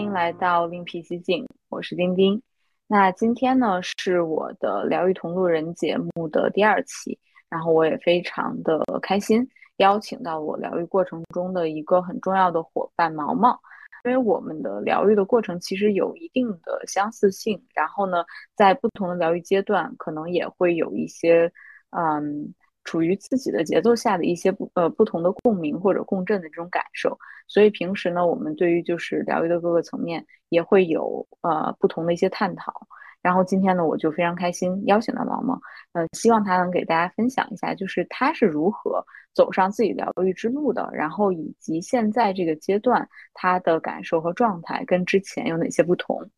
欢迎来到另辟蹊径，我是丁丁。那今天呢是我的疗愈同路人节目的第二期，然后我也非常的开心，邀请到我疗愈过程中的一个很重要的伙伴毛毛，因为我们的疗愈的过程其实有一定的相似性，然后呢，在不同的疗愈阶段，可能也会有一些嗯。处于自己的节奏下的一些不呃不同的共鸣或者共振的这种感受，所以平时呢，我们对于就是疗愈的各个层面也会有呃不同的一些探讨。然后今天呢，我就非常开心邀请到毛毛，呃，希望他能给大家分享一下，就是他是如何走上自己疗愈之路的，然后以及现在这个阶段他的感受和状态跟之前有哪些不同。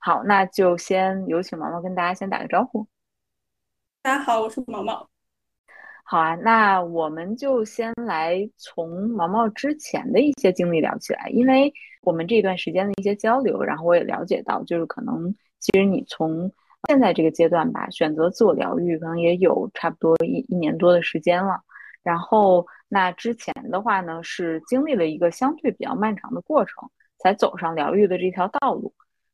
好，那就先有请毛毛跟大家先打个招呼。大家好，我是毛毛。好啊，那我们就先来从毛毛之前的一些经历聊起来，因为我们这段时间的一些交流，然后我也了解到，就是可能其实你从现在这个阶段吧，选择自我疗愈，可能也有差不多一一年多的时间了。然后那之前的话呢，是经历了一个相对比较漫长的过程，才走上疗愈的这条道路。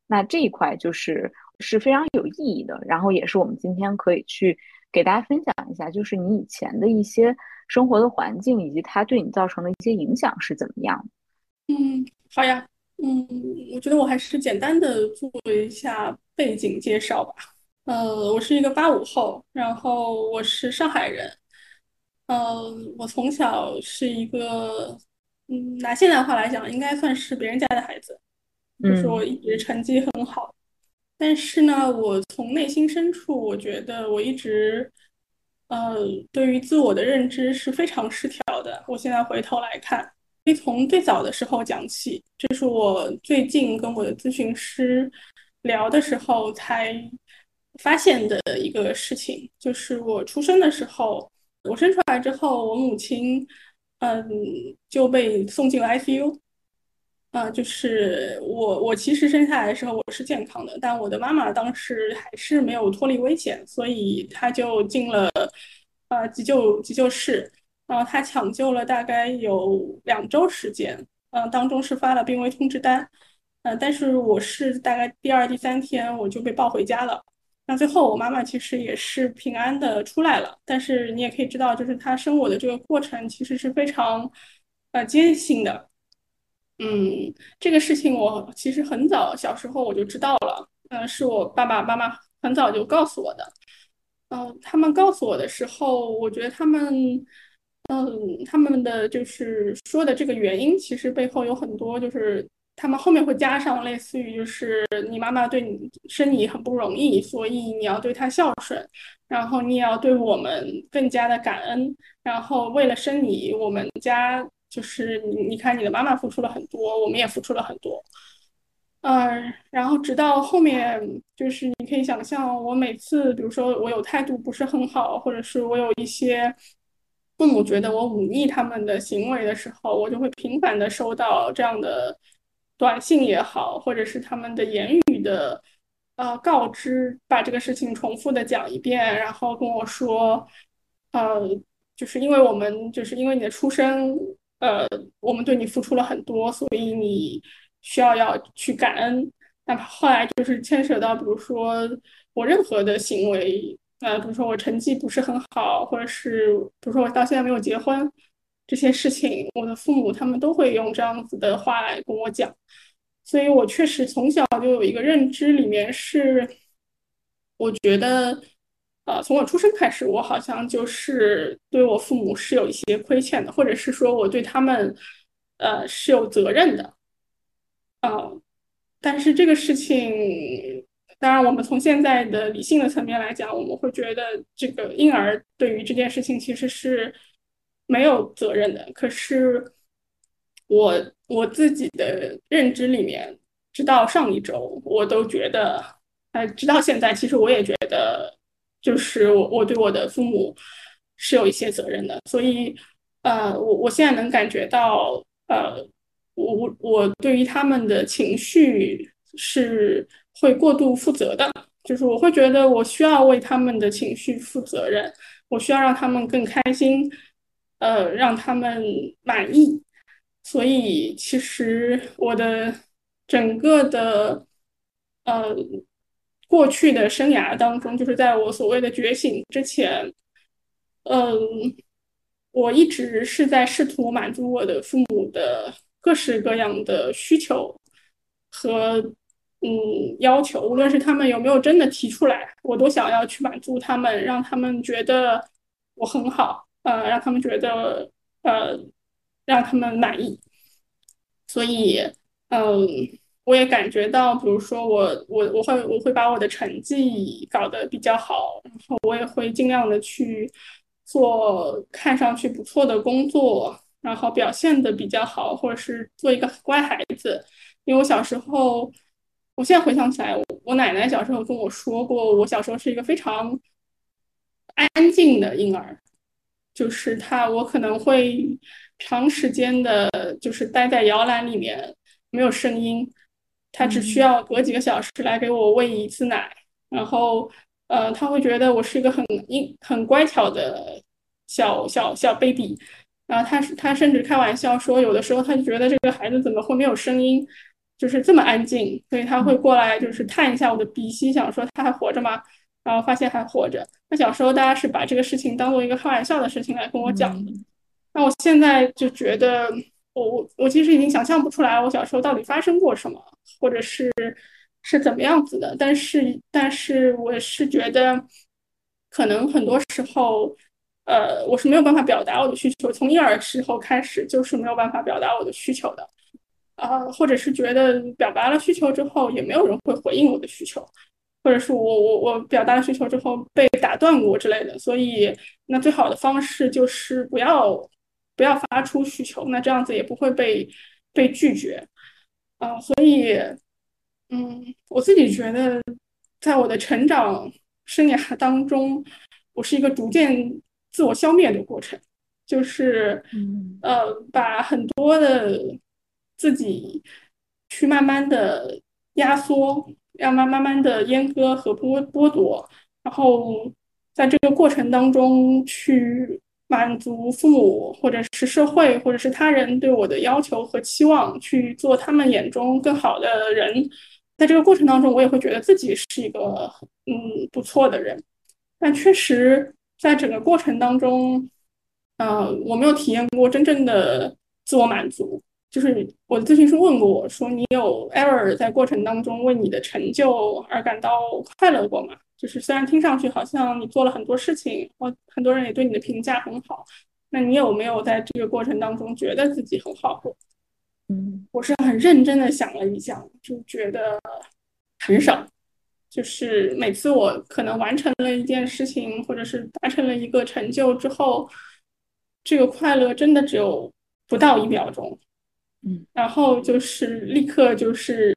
那这一块就是是非常有意义的，然后也是我们今天可以去。给大家分享一下，就是你以前的一些生活的环境，以及它对你造成的一些影响是怎么样嗯，好呀。嗯，我觉得我还是简单的做一下背景介绍吧。呃，我是一个八五后，然后我是上海人。呃，我从小是一个，嗯，拿现代话来讲，应该算是别人家的孩子，就是我一直成绩很好。但是呢，我从内心深处，我觉得我一直，呃，对于自我的认知是非常失调的。我现在回头来看，可以从最早的时候讲起，这是我最近跟我的咨询师聊的时候才发现的一个事情，就是我出生的时候，我生出来之后，我母亲，嗯，就被送进了 ICU。啊，就是我，我其实生下来的时候我是健康的，但我的妈妈当时还是没有脱离危险，所以她就进了呃急救急救室，然后她抢救了大概有两周时间，嗯，当中是发了病危通知单，嗯，但是我是大概第二第三天我就被抱回家了，那最后我妈妈其实也是平安的出来了，但是你也可以知道，就是她生我的这个过程其实是非常呃艰辛的。嗯，这个事情我其实很早小时候我就知道了，嗯，是我爸爸妈妈很早就告诉我的。嗯，他们告诉我的时候，我觉得他们，嗯，他们的就是说的这个原因，其实背后有很多，就是他们后面会加上类似于就是你妈妈对你生你很不容易，所以你要对她孝顺，然后你也要对我们更加的感恩，然后为了生你，我们家。就是你，你看，你的妈妈付出了很多，我们也付出了很多，嗯，然后直到后面，就是你可以想象，我每次，比如说我有态度不是很好，或者是我有一些父母觉得我忤逆他们的行为的时候，我就会频繁的收到这样的短信也好，或者是他们的言语的呃告知，把这个事情重复的讲一遍，然后跟我说，呃，就是因为我们，就是因为你的出生。呃，我们对你付出了很多，所以你需要要去感恩。那后来就是牵扯到，比如说我任何的行为，呃，比如说我成绩不是很好，或者是比如说我到现在没有结婚，这些事情，我的父母他们都会用这样子的话来跟我讲。所以我确实从小就有一个认知，里面是我觉得。呃，从我出生开始，我好像就是对我父母是有一些亏欠的，或者是说我对他们，呃，是有责任的。呃，但是这个事情，当然，我们从现在的理性的层面来讲，我们会觉得这个婴儿对于这件事情其实是没有责任的。可是我我自己的认知里面，直到上一周，我都觉得，呃，直到现在，其实我也觉得。就是我，我对我的父母是有一些责任的，所以，呃，我我现在能感觉到，呃，我我我对于他们的情绪是会过度负责的，就是我会觉得我需要为他们的情绪负责任，我需要让他们更开心，呃，让他们满意，所以其实我的整个的呃过去的生涯当中，就是在我所谓的觉醒之前，嗯，我一直是在试图满足我的父母的各式各样的需求和嗯要求，无论是他们有没有真的提出来，我都想要去满足他们，让他们觉得我很好，呃，让他们觉得呃让他们满意，所以。嗯，我也感觉到，比如说我我我会我会把我的成绩搞得比较好，然后我也会尽量的去做看上去不错的工作，然后表现的比较好，或者是做一个乖孩子。因为我小时候，我现在回想起来，我奶奶小时候跟我说过，我小时候是一个非常安静的婴儿，就是他我可能会长时间的，就是待在摇篮里面。没有声音，他只需要隔几个小时来给我喂一次奶，然后，呃，他会觉得我是一个很硬很乖巧的小小小 baby，然后他是他甚至开玩笑说，有的时候他就觉得这个孩子怎么会没有声音，就是这么安静，所以他会过来就是探一下我的鼻息，想说他还活着吗？然后发现还活着。那小时候大家是把这个事情当做一个开玩笑的事情来跟我讲的，那我现在就觉得。我我我其实已经想象不出来我小时候到底发生过什么，或者是是怎么样子的。但是但是我是觉得，可能很多时候，呃，我是没有办法表达我的需求。从婴儿时候开始就是没有办法表达我的需求的，啊，或者是觉得表达了需求之后也没有人会回应我的需求，或者是我我我表达了需求之后被打断过之类的。所以那最好的方式就是不要。不要发出需求，那这样子也不会被被拒绝啊。所以，嗯，我自己觉得，在我的成长生涯当中，我是一个逐渐自我消灭的过程，就是呃，把很多的自己去慢慢的压缩，要慢慢慢的阉割和剥剥夺，然后在这个过程当中去。满足父母或者是社会或者是他人对我的要求和期望，去做他们眼中更好的人。在这个过程当中，我也会觉得自己是一个嗯不错的人。但确实，在整个过程当中，呃，我没有体验过真正的自我满足。就是我的咨询师问过我说：“你有 ever 在过程当中为你的成就而感到快乐过吗？”就是虽然听上去好像你做了很多事情，或很多人也对你的评价很好，那你有没有在这个过程当中觉得自己很好过？嗯，我是很认真的想了一想，就觉得很少。就是每次我可能完成了一件事情，或者是达成了一个成就之后，这个快乐真的只有不到一秒钟。嗯，然后就是立刻就是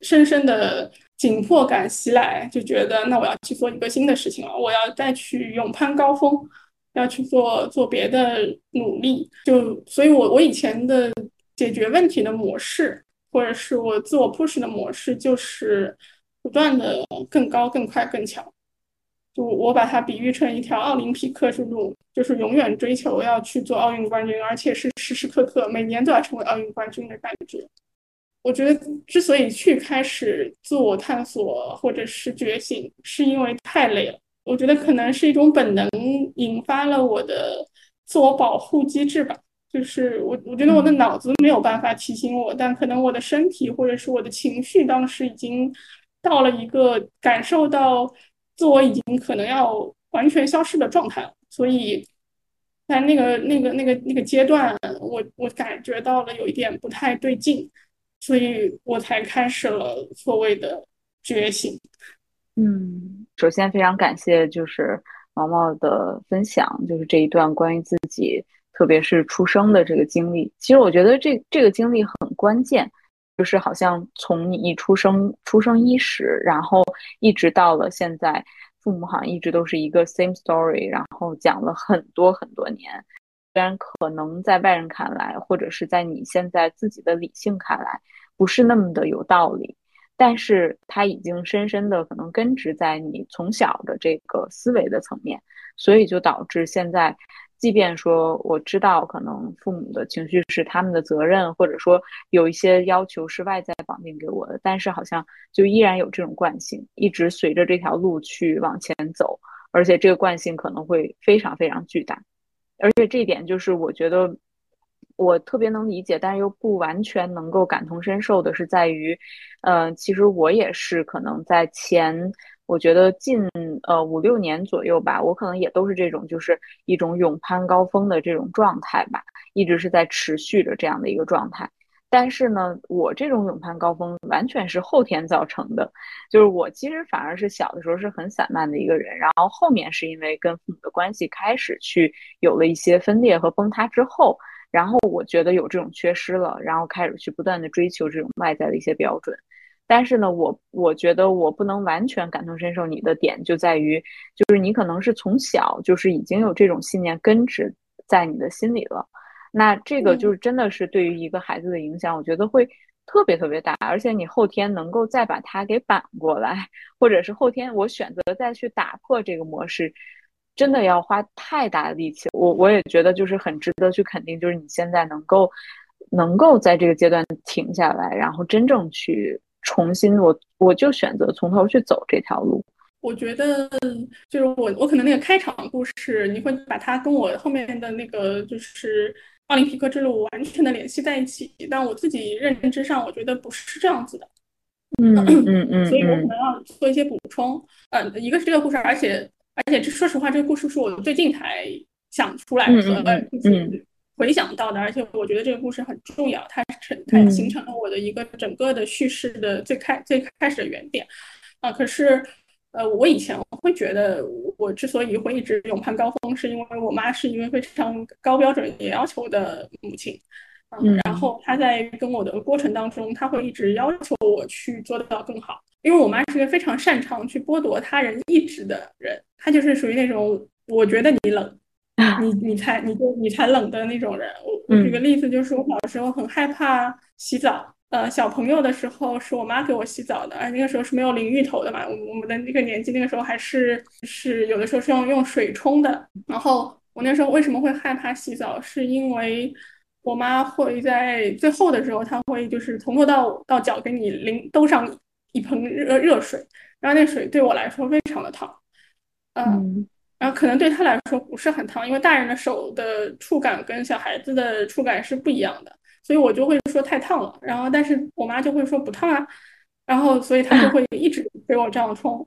深深的。紧迫感袭来，就觉得那我要去做一个新的事情了，我要再去勇攀高峰，要去做做别的努力。就所以，我我以前的解决问题的模式，或者是我自我 push 的模式，就是不断的更高、更快、更强。就我把它比喻成一条奥林匹克之路，就是永远追求要去做奥运冠军，而且是时时刻刻每年都要成为奥运冠军的感觉。我觉得，之所以去开始自我探索或者是觉醒，是因为太累了。我觉得可能是一种本能引发了我的自我保护机制吧。就是我，我觉得我的脑子没有办法提醒我，但可能我的身体或者是我的情绪，当时已经到了一个感受到自我已经可能要完全消失的状态了。所以在那个、那个、那个、那个阶段，我我感觉到了有一点不太对劲。所以我才开始了所谓的觉醒。嗯，首先非常感谢就是毛毛的分享，就是这一段关于自己，特别是出生的这个经历。其实我觉得这这个经历很关键，就是好像从你一出生出生伊始，然后一直到了现在，父母好像一直都是一个 same story，然后讲了很多很多年。虽然可能在外人看来，或者是在你现在自己的理性看来，不是那么的有道理，但是它已经深深的可能根植在你从小的这个思维的层面，所以就导致现在，即便说我知道可能父母的情绪是他们的责任，或者说有一些要求是外在绑定给我的，但是好像就依然有这种惯性，一直随着这条路去往前走，而且这个惯性可能会非常非常巨大，而且这一点就是我觉得我特别能理解，但是又不完全能够感同身受的是在于，呃，其实我也是可能在前。我觉得近呃五六年左右吧，我可能也都是这种，就是一种勇攀高峰的这种状态吧，一直是在持续着这样的一个状态。但是呢，我这种勇攀高峰完全是后天造成的，就是我其实反而是小的时候是很散漫的一个人，然后后面是因为跟父母的关系开始去有了一些分裂和崩塌之后，然后我觉得有这种缺失了，然后开始去不断的追求这种外在的一些标准。但是呢，我我觉得我不能完全感同身受。你的点就在于，就是你可能是从小就是已经有这种信念根植在你的心里了。那这个就是真的是对于一个孩子的影响，我觉得会特别特别大。而且你后天能够再把它给扳过来，或者是后天我选择再去打破这个模式，真的要花太大的力气。我我也觉得就是很值得去肯定，就是你现在能够能够在这个阶段停下来，然后真正去。重新，我我就选择从头去走这条路。我觉得就是我，我可能那个开场故事，你会把它跟我后面的那个就是奥林匹克之路完全的联系在一起。但我自己认知上，我觉得不是这样子的。嗯嗯嗯，所以我可能要做一些补充。嗯，一个是这个故事，而且而且这说实话，这个故事是我最近才想出来的。嗯嗯。回想到的，而且我觉得这个故事很重要，它成它形成了我的一个整个的叙事的最开最开始的原点啊。可是，呃，我以前会觉得，我之所以会一直勇攀高峰，是因为我妈是一位非常高标准也要求的母亲，嗯，然后她在跟我的过程当中，她会一直要求我去做到更好，因为我妈是一个非常擅长去剥夺他人意志的人，她就是属于那种我觉得你冷。你你才你就你才冷的那种人。我我举个例子，就是我小时候很害怕洗澡。呃，小朋友的时候是我妈给我洗澡的，而那个时候是没有淋浴头的嘛。我我们的那个年纪，那个时候还是是有的时候是用用水冲的。然后我那时候为什么会害怕洗澡，是因为我妈会在最后的时候，她会就是从头到到脚给你淋兜上一盆热热水，然后那水对我来说非常的烫。嗯。然后可能对她来说不是很烫，因为大人的手的触感跟小孩子的触感是不一样的，所以我就会说太烫了。然后但是我妈就会说不烫啊，然后所以她就会一直 给我这样冲。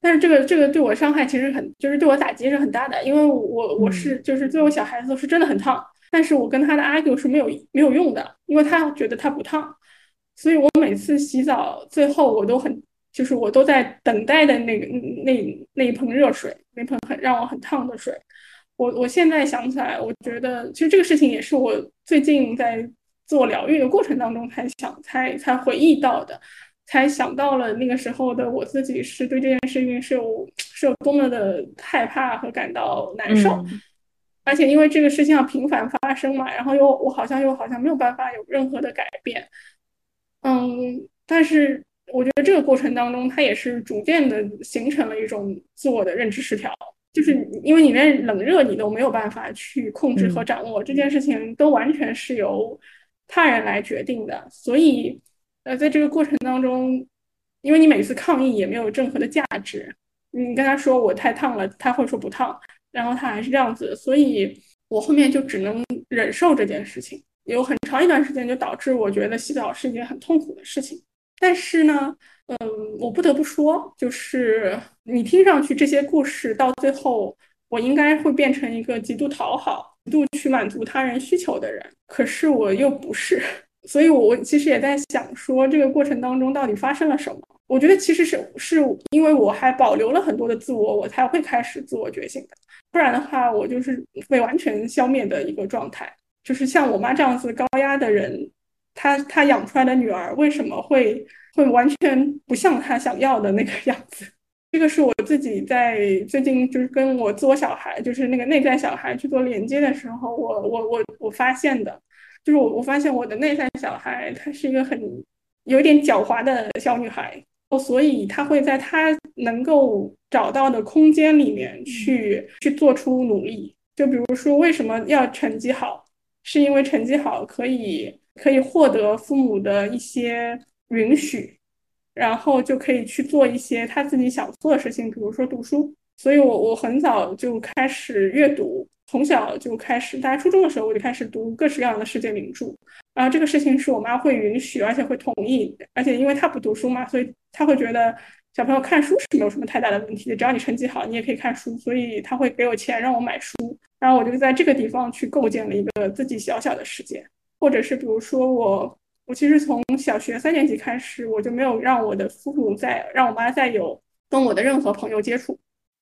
但是这个这个对我伤害其实很，就是对我打击是很大的，因为我我是就是作为小孩子是真的很烫，但是我跟他的 argue 是没有没有用的，因为他觉得他不烫，所以我每次洗澡最后我都很。就是我都在等待的那个那那一盆热水，那盆很让我很烫的水。我我现在想起来，我觉得其实这个事情也是我最近在做疗愈的过程当中才想才才回忆到的，才想到了那个时候的我自己是对这件事情是有是有多么的害怕和感到难受，而且因为这个事情要频繁发生嘛，然后又我好像又好像没有办法有任何的改变，嗯，但是。我觉得这个过程当中，它也是逐渐的形成了一种自我的认知失调，就是因为你连冷热你都没有办法去控制和掌握，这件事情都完全是由他人来决定的。所以，呃，在这个过程当中，因为你每次抗议也没有任何的价值，你跟他说我太烫了，他会说不烫，然后他还是这样子，所以我后面就只能忍受这件事情，有很长一段时间就导致我觉得洗澡是一件很痛苦的事情。但是呢，嗯，我不得不说，就是你听上去这些故事到最后，我应该会变成一个极度讨好、极度去满足他人需求的人。可是我又不是，所以我其实也在想，说这个过程当中到底发生了什么？我觉得其实是是因为我还保留了很多的自我，我才会开始自我觉醒的。不然的话，我就是被完全消灭的一个状态。就是像我妈这样子高压的人。她她养出来的女儿为什么会会完全不像他想要的那个样子？这个是我自己在最近就是跟我自我小孩，就是那个内在小孩去做连接的时候，我我我我发现的，就是我我发现我的内在小孩，她是一个很有点狡猾的小女孩，所以她会在她能够找到的空间里面去去做出努力。就比如说为什么要成绩好，是因为成绩好可以可以获得父母的一些允许，然后就可以去做一些他自己想做的事情，比如说读书。所以我我很早就开始阅读，从小就开始，大概初中的时候我就开始读各式各样的世界名著。然后这个事情是我妈会允许，而且会同意，而且因为她不读书嘛，所以她会觉得小朋友看书是没有什么太大的问题的，只要你成绩好，你也可以看书，所以她会给我钱让我买书。然后我就在这个地方去构建了一个自己小小的世界，或者是比如说我我其实从小学三年级开始，我就没有让我的父母再让我妈再有跟我的任何朋友接触。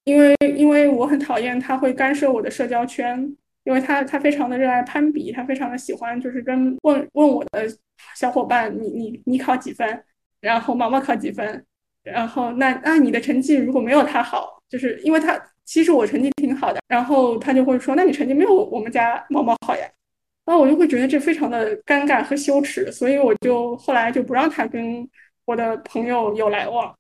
因为因为我很讨厌他会干涉我的社交圈，因为他他非常的热爱攀比，他非常的喜欢就是跟问问我的小伙伴，你你你考几分，然后毛毛考几分，然后那那你的成绩如果没有他好，就是因为他其实我成绩挺好的，然后他就会说，那你成绩没有我们家毛毛好呀，然后我就会觉得这非常的尴尬和羞耻，所以我就后来就不让他跟我的朋友有来往。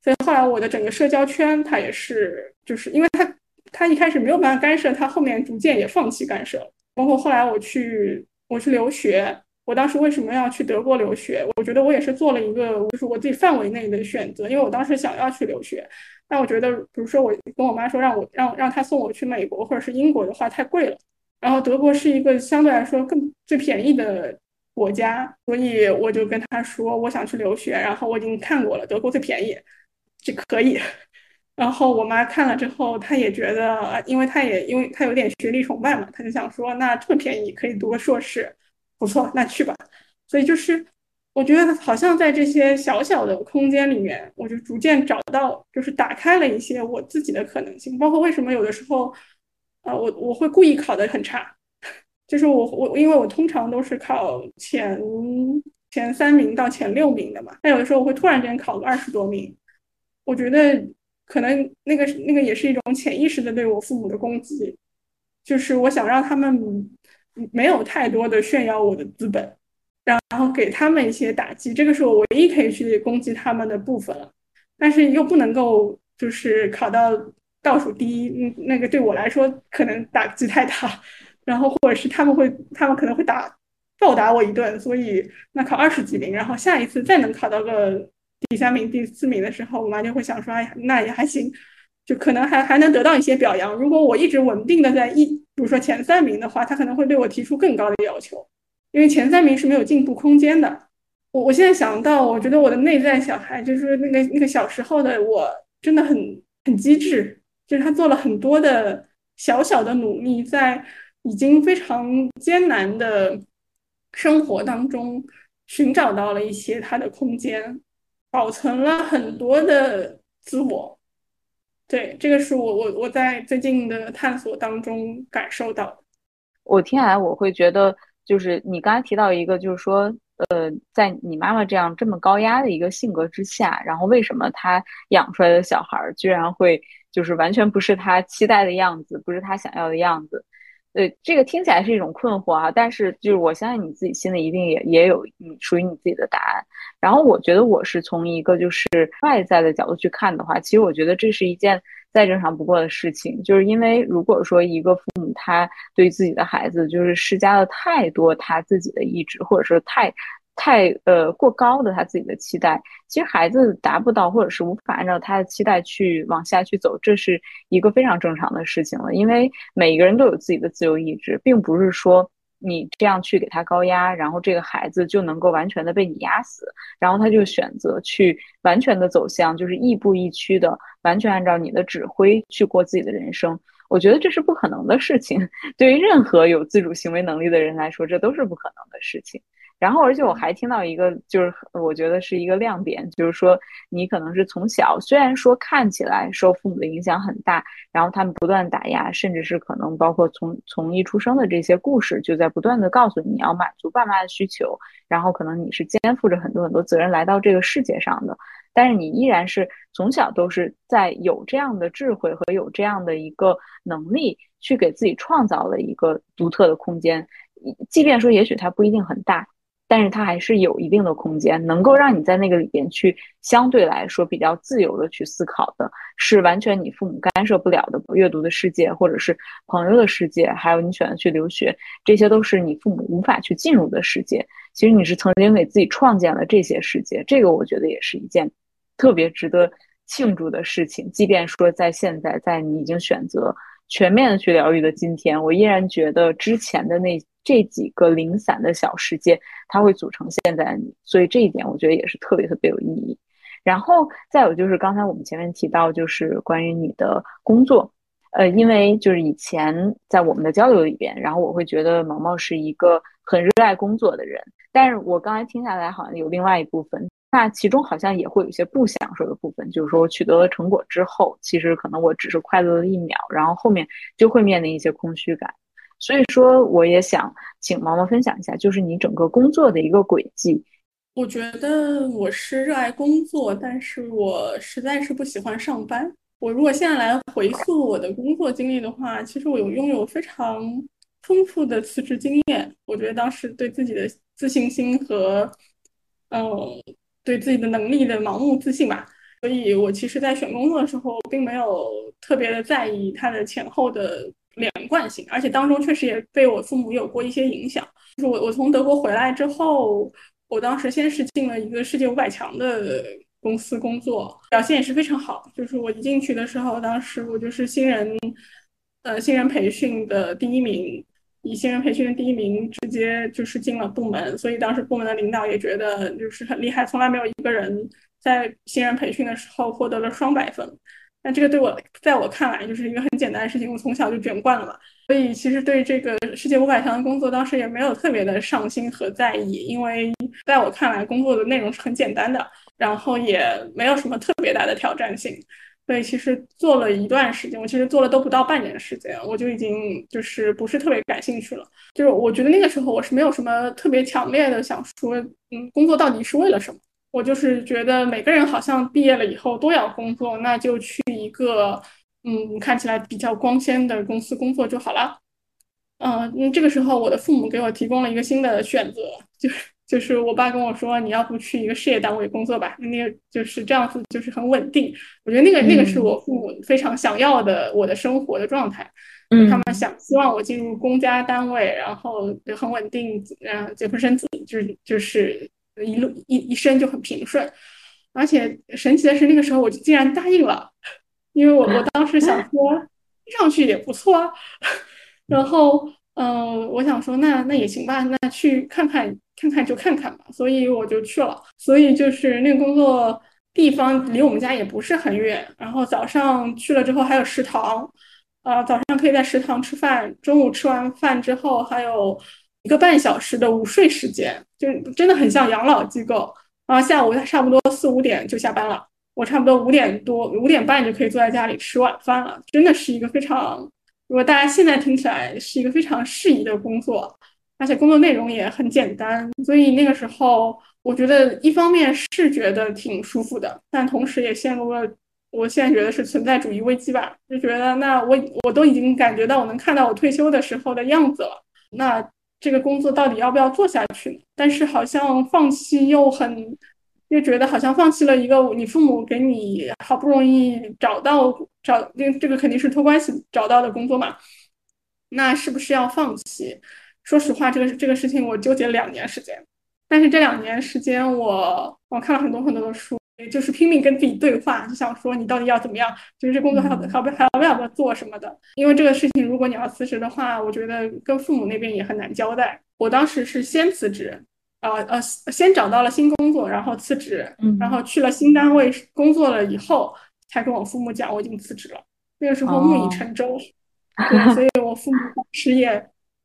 所以后来我的整个社交圈，他也是，就是因为他他一开始没有办法干涉，他后面逐渐也放弃干涉。包括后来我去我去留学，我当时为什么要去德国留学？我觉得我也是做了一个就是我自己范围内的选择，因为我当时想要去留学。但我觉得，比如说我跟我妈说让我让让他送我去美国或者是英国的话太贵了，然后德国是一个相对来说更最便宜的国家，所以我就跟他说我想去留学，然后我已经看过了，德国最便宜。这可以，然后我妈看了之后，她也觉得，因为她也因为她有点学历崇拜嘛，她就想说，那这么便宜可以读个硕士，不错，那去吧。所以就是我觉得好像在这些小小的空间里面，我就逐渐找到，就是打开了一些我自己的可能性。包括为什么有的时候，呃，我我会故意考的很差，就是我我因为我通常都是考前前三名到前六名的嘛，但有的时候我会突然间考个二十多名。我觉得可能那个那个也是一种潜意识的对我父母的攻击，就是我想让他们没有太多的炫耀我的资本，然后给他们一些打击，这个是我唯一可以去攻击他们的部分了。但是又不能够就是考到倒数第一，嗯，那个对我来说可能打击太大，然后或者是他们会他们可能会打暴打我一顿，所以那考二十几名，然后下一次再能考到个。第三名、第四名的时候，我妈就会想说：“哎呀，那也还行，就可能还还能得到一些表扬。如果我一直稳定的在一，比如说前三名的话，她可能会对我提出更高的要求，因为前三名是没有进步空间的。我我现在想到，我觉得我的内在小孩，就是那个那个小时候的我，真的很很机智，就是他做了很多的小小的努力，在已经非常艰难的生活当中，寻找到了一些他的空间。”保存了很多的自我，对，这个是我我我在最近的探索当中感受到的。我听来，我会觉得，就是你刚才提到一个，就是说，呃，在你妈妈这样这么高压的一个性格之下，然后为什么她养出来的小孩居然会就是完全不是他期待的样子，不是他想要的样子？呃，这个听起来是一种困惑啊，但是就是我相信你自己心里一定也也有你属于你自己的答案。然后我觉得我是从一个就是外在的角度去看的话，其实我觉得这是一件再正常不过的事情，就是因为如果说一个父母他对自己的孩子就是施加了太多他自己的意志，或者说太。太呃过高的他自己的期待，其实孩子达不到或者是无法按照他的期待去往下去走，这是一个非常正常的事情了。因为每一个人都有自己的自由意志，并不是说你这样去给他高压，然后这个孩子就能够完全的被你压死，然后他就选择去完全的走向就是亦步亦趋的，完全按照你的指挥去过自己的人生。我觉得这是不可能的事情，对于任何有自主行为能力的人来说，这都是不可能的事情。然后，而且我还听到一个，就是我觉得是一个亮点，就是说你可能是从小，虽然说看起来受父母的影响很大，然后他们不断打压，甚至是可能包括从从一出生的这些故事，就在不断的告诉你要满足爸妈的需求，然后可能你是肩负着很多很多责任来到这个世界上的，但是你依然是从小都是在有这样的智慧和有这样的一个能力，去给自己创造了一个独特的空间，即便说也许它不一定很大。但是它还是有一定的空间，能够让你在那个里边去相对来说比较自由的去思考的，是完全你父母干涉不了的阅读的世界，或者是朋友的世界，还有你选择去留学，这些都是你父母无法去进入的世界。其实你是曾经给自己创建了这些世界，这个我觉得也是一件特别值得庆祝的事情。即便说在现在，在你已经选择全面的去疗愈的今天，我依然觉得之前的那。这几个零散的小世界，它会组成现在的你，所以这一点我觉得也是特别特别有意义。然后再有就是刚才我们前面提到，就是关于你的工作，呃，因为就是以前在我们的交流里边，然后我会觉得毛毛是一个很热爱工作的人，但是我刚才听下来好像有另外一部分，那其中好像也会有一些不享受的部分，就是说取得了成果之后，其实可能我只是快乐了一秒，然后后面就会面临一些空虚感。所以说，我也想请毛毛分享一下，就是你整个工作的一个轨迹。我觉得我是热爱工作，但是我实在是不喜欢上班。我如果现在来回溯我的工作经历的话，其实我有拥有非常丰富的辞职经验。我觉得当时对自己的自信心和，嗯，对自己的能力的盲目自信吧。所以我其实，在选工作的时候，并没有特别的在意它的前后的。连贯性，而且当中确实也被我父母有过一些影响。就是我我从德国回来之后，我当时先是进了一个世界五百强的公司工作，表现也是非常好。就是我一进去的时候，当时我就是新人，呃，新人培训的第一名，以新人培训的第一名直接就是进了部门，所以当时部门的领导也觉得就是很厉害，从来没有一个人在新人培训的时候获得了双百分。那这个对我，在我看来就是一个很简单的事情。我从小就卷惯了嘛，所以其实对这个世界五百强的工作，当时也没有特别的上心和在意，因为在我看来，工作的内容是很简单的，然后也没有什么特别大的挑战性。所以其实做了一段时间，我其实做了都不到半年的时间，我就已经就是不是特别感兴趣了。就是我觉得那个时候我是没有什么特别强烈的想说，嗯，工作到底是为了什么。我就是觉得每个人好像毕业了以后都要工作，那就去一个嗯看起来比较光鲜的公司工作就好了。嗯，这个时候我的父母给我提供了一个新的选择，就是就是我爸跟我说，你要不去一个事业单位工作吧，那个就是这样子，就是很稳定。我觉得那个那个是我父母非常想要的我的生活的状态。嗯，他们想希望我进入公家单位，然后就很稳定，嗯，结婚生子，就是就是。一路一一生就很平顺，而且神奇的是，那个时候我就竟然答应了，因为我我当时想说听上去也不错啊，然后嗯，我想说那那也行吧，那去看看看看就看看吧，所以我就去了。所以就是那个工作地方离我们家也不是很远，然后早上去了之后还有食堂，啊，早上可以在食堂吃饭，中午吃完饭之后还有。一个半小时的午睡时间，就真的很像养老机构。然后下午差不多四五点就下班了，我差不多五点多五点半就可以坐在家里吃晚饭了。真的是一个非常，如果大家现在听起来是一个非常适宜的工作，而且工作内容也很简单。所以那个时候，我觉得一方面是觉得挺舒服的，但同时也陷入了我现在觉得是存在主义危机吧，就觉得那我我都已经感觉到我能看到我退休的时候的样子了，那。这个工作到底要不要做下去？但是好像放弃又很，又觉得好像放弃了一个你父母给你好不容易找到找，这个肯定是托关系找到的工作嘛，那是不是要放弃？说实话，这个这个事情我纠结了两年时间，但是这两年时间我我看了很多很多的书。也就是拼命跟自己对话，就想说你到底要怎么样？就是这工作还要还要还要不要做什么的？因为这个事情，如果你要辞职的话，我觉得跟父母那边也很难交代。我当时是先辞职，呃呃，先找到了新工作，然后辞职，然后去了新单位工作了以后，才跟我父母讲我已经辞职了。那个时候木已成舟，对，所以我父母当时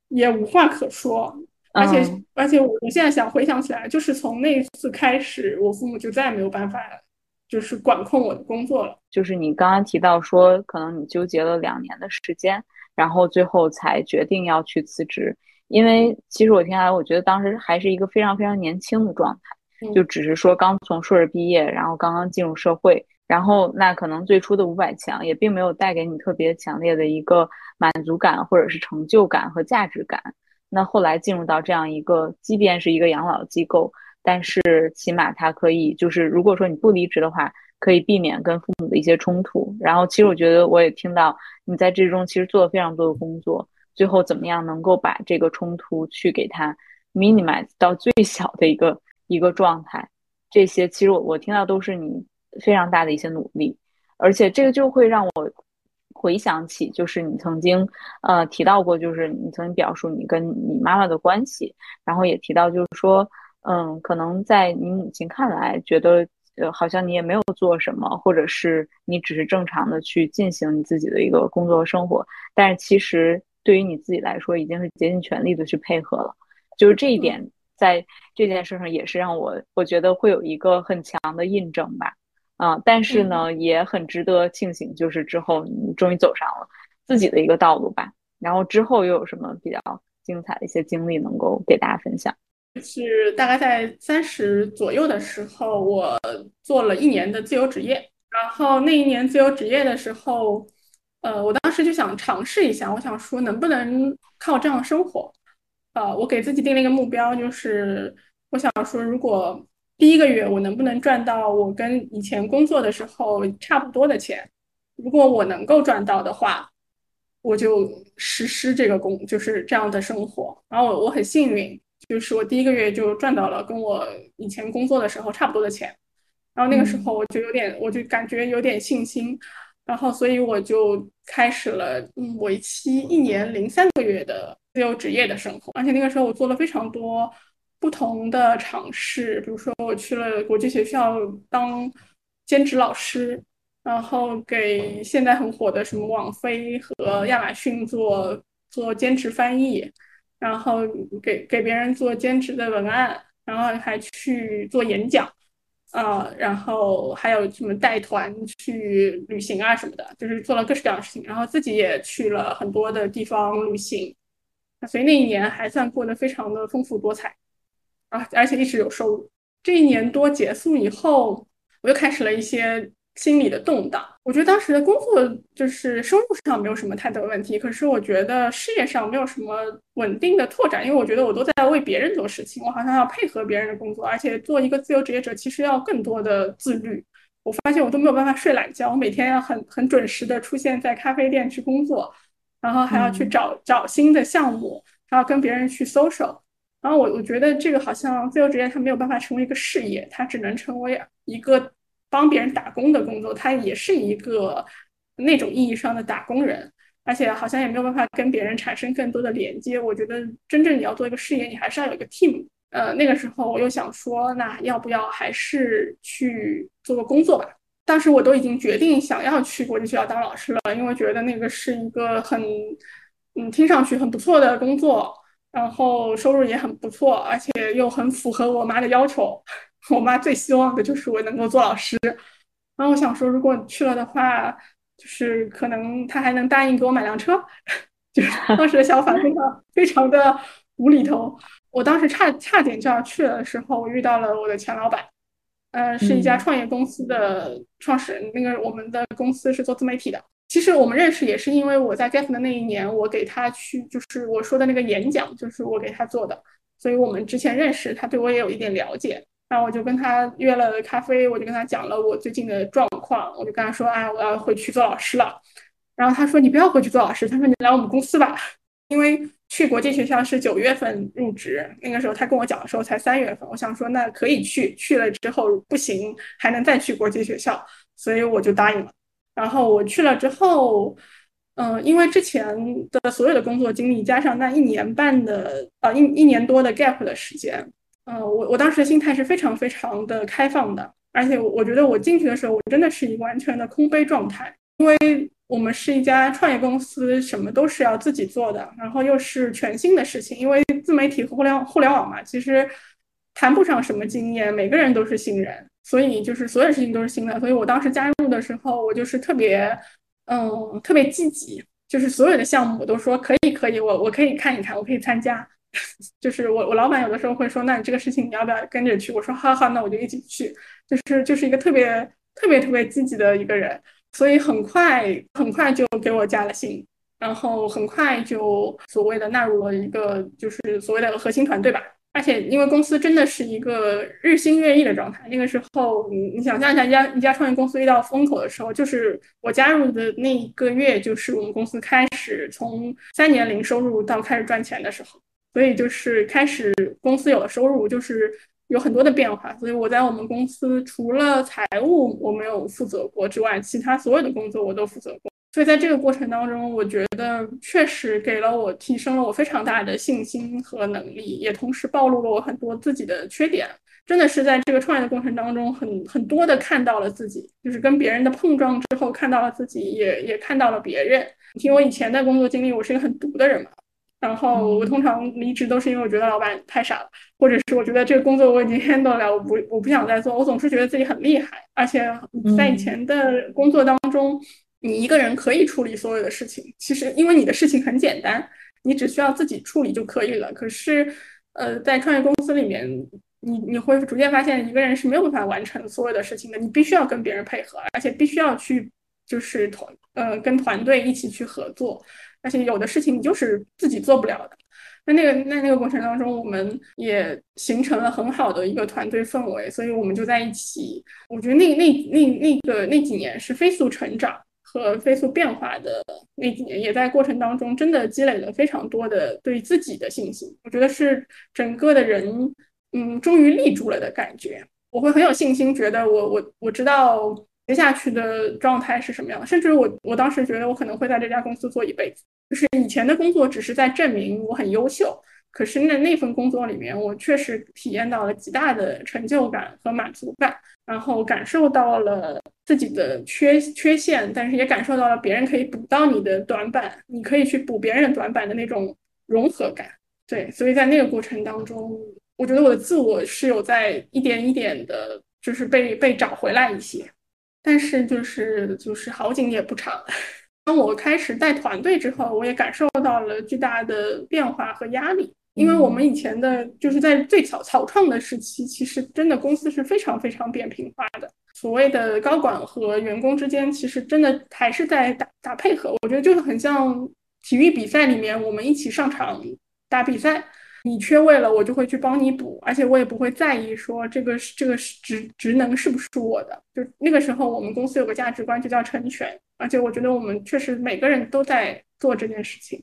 也也无话可说。而且而且，我我现在想回想起来，就是从那次开始，我父母就再也没有办法，就是管控我的工作了。就是你刚刚提到说，可能你纠结了两年的时间，然后最后才决定要去辞职。因为其实我听来，我觉得当时还是一个非常非常年轻的状态，就只是说刚从硕士毕业，然后刚刚进入社会，然后那可能最初的五百强也并没有带给你特别强烈的一个满足感，或者是成就感和价值感。那后来进入到这样一个，即便是一个养老机构，但是起码它可以，就是如果说你不离职的话，可以避免跟父母的一些冲突。然后，其实我觉得我也听到你在这中其实做了非常多的工作，最后怎么样能够把这个冲突去给它 minimize 到最小的一个一个状态，这些其实我我听到都是你非常大的一些努力，而且这个就会让我。回想起，就是你曾经，呃，提到过，就是你曾经表述你跟你妈妈的关系，然后也提到，就是说，嗯，可能在你母亲看来，觉得，呃，好像你也没有做什么，或者是你只是正常的去进行你自己的一个工作生活，但是其实对于你自己来说，已经是竭尽全力的去配合了，就是这一点，在这件事上也是让我，我觉得会有一个很强的印证吧。啊，但是呢，也很值得庆幸，就是之后你终于走上了自己的一个道路吧。然后之后又有什么比较精彩的一些经历能够给大家分享？是大概在三十左右的时候，我做了一年的自由职业。然后那一年自由职业的时候，呃，我当时就想尝试一下，我想说能不能靠这样生活。呃，我给自己定了一个目标，就是我想说如果。第一个月我能不能赚到我跟以前工作的时候差不多的钱？如果我能够赚到的话，我就实施这个工，就是这样的生活。然后我我很幸运，就是我第一个月就赚到了跟我以前工作的时候差不多的钱。然后那个时候我就有点，我就感觉有点信心。然后所以我就开始了嗯为期一年零三个月的自由职业的生活。而且那个时候我做了非常多。不同的尝试，比如说我去了国际学校当兼职老师，然后给现在很火的什么网飞和亚马逊做做兼职翻译，然后给给别人做兼职的文案，然后还去做演讲，啊，然后还有什么带团去旅行啊什么的，就是做了各式各样的事情，然后自己也去了很多的地方旅行，所以那一年还算过得非常的丰富多彩。啊，而且一直有收入。这一年多结束以后，我又开始了一些心理的动荡。我觉得当时的工作就是收入上没有什么太大的问题，可是我觉得事业上没有什么稳定的拓展，因为我觉得我都在为别人做事情，我好像要配合别人的工作，而且做一个自由职业者其实要更多的自律。我发现我都没有办法睡懒觉，我每天要很很准时的出现在咖啡店去工作，然后还要去找找新的项目，还要跟别人去 social。然后我我觉得这个好像自由职业，它没有办法成为一个事业，它只能成为一个帮别人打工的工作，它也是一个那种意义上的打工人，而且好像也没有办法跟别人产生更多的连接。我觉得真正你要做一个事业，你还是要有一个 team。呃，那个时候我又想说，那要不要还是去做个工作吧？当时我都已经决定想要去国际学校当老师了，因为觉得那个是一个很嗯听上去很不错的工作。然后收入也很不错，而且又很符合我妈的要求。我妈最希望的就是我能够做老师。然后我想说，如果去了的话，就是可能她还能答应给我买辆车。就是当时的想法非常非常的无厘头。我当时差差点就要去了的时候，我遇到了我的前老板，呃，是一家创业公司的创始人。那个我们的公司是做自媒体的。其实我们认识也是因为我在 Gap 的那一年，我给他去就是我说的那个演讲，就是我给他做的，所以我们之前认识，他对我也有一点了解。然后我就跟他约了咖啡，我就跟他讲了我最近的状况，我就跟他说，哎，我要回去做老师了。然后他说，你不要回去做老师，他说你来我们公司吧，因为去国际学校是九月份入职，那个时候他跟我讲的时候才三月份，我想说那可以去，去了之后不行还能再去国际学校，所以我就答应了。然后我去了之后，嗯，因为之前的所有的工作经历加上那一年半的呃一一年多的 gap 的时间，嗯，我我当时的心态是非常非常的开放的，而且我觉得我进去的时候，我真的是一个完全的空杯状态，因为我们是一家创业公司，什么都是要自己做的，然后又是全新的事情，因为自媒体和互联互联网嘛，其实谈不上什么经验，每个人都是新人。所以就是所有事情都是新的，所以我当时加入的时候，我就是特别，嗯，特别积极，就是所有的项目我都说可以可以，我我可以看一看，我可以参加。就是我我老板有的时候会说，那你这个事情你要不要跟着去？我说好好，那我就一起去。就是就是一个特别特别特别积极的一个人，所以很快很快就给我加了薪。然后很快就所谓的纳入了一个就是所谓的核心团队吧。而且因为公司真的是一个日新月异的状态，那个时候你你想象一下，一家一家创业公司遇到风口的时候，就是我加入的那一个月，就是我们公司开始从三年零收入到开始赚钱的时候，所以就是开始公司有了收入，就是有很多的变化。所以我在我们公司除了财务我没有负责过之外，其他所有的工作我都负责过。所以在这个过程当中，我觉得确实给了我提升了我非常大的信心和能力，也同时暴露了我很多自己的缺点。真的是在这个创业的过程当中，很很多的看到了自己，就是跟别人的碰撞之后看到了自己，也也看到了别人。听我以前的工作经历，我是一个很毒的人嘛，然后我通常离职都是因为我觉得老板太傻了，或者是我觉得这个工作我已经 handle 了，我不我不想再做。我总是觉得自己很厉害，而且在以前的工作当中。你一个人可以处理所有的事情，其实因为你的事情很简单，你只需要自己处理就可以了。可是，呃，在创业公司里面，你你会逐渐发现，一个人是没有办法完成所有的事情的。你必须要跟别人配合，而且必须要去就是团呃跟团队一起去合作，而且有的事情你就是自己做不了的。那那个那那个过程当中，我们也形成了很好的一个团队氛围，所以我们就在一起。我觉得那那那那个那几年是飞速成长。和飞速变化的那几年，也在过程当中真的积累了非常多的对自己的信心。我觉得是整个的人，嗯，终于立住了的感觉。我会很有信心，觉得我我我知道接下去的状态是什么样。甚至我我当时觉得我可能会在这家公司做一辈子。就是以前的工作只是在证明我很优秀，可是那那份工作里面，我确实体验到了极大的成就感和满足感。然后感受到了自己的缺缺陷，但是也感受到了别人可以补到你的短板，你可以去补别人短板的那种融合感。对，所以在那个过程当中，我觉得我的自我是有在一点一点的，就是被被找回来一些。但是就是就是好景也不长，当我开始带团队之后，我也感受到了巨大的变化和压力。因为我们以前的就是在最草草创的时期，其实真的公司是非常非常扁平化的。所谓的高管和员工之间，其实真的还是在打打配合。我觉得就是很像体育比赛里面，我们一起上场打比赛，你缺位了，我就会去帮你补，而且我也不会在意说这个这个职职能是不是我的。就那个时候，我们公司有个价值观，就叫成全。而且我觉得我们确实每个人都在做这件事情，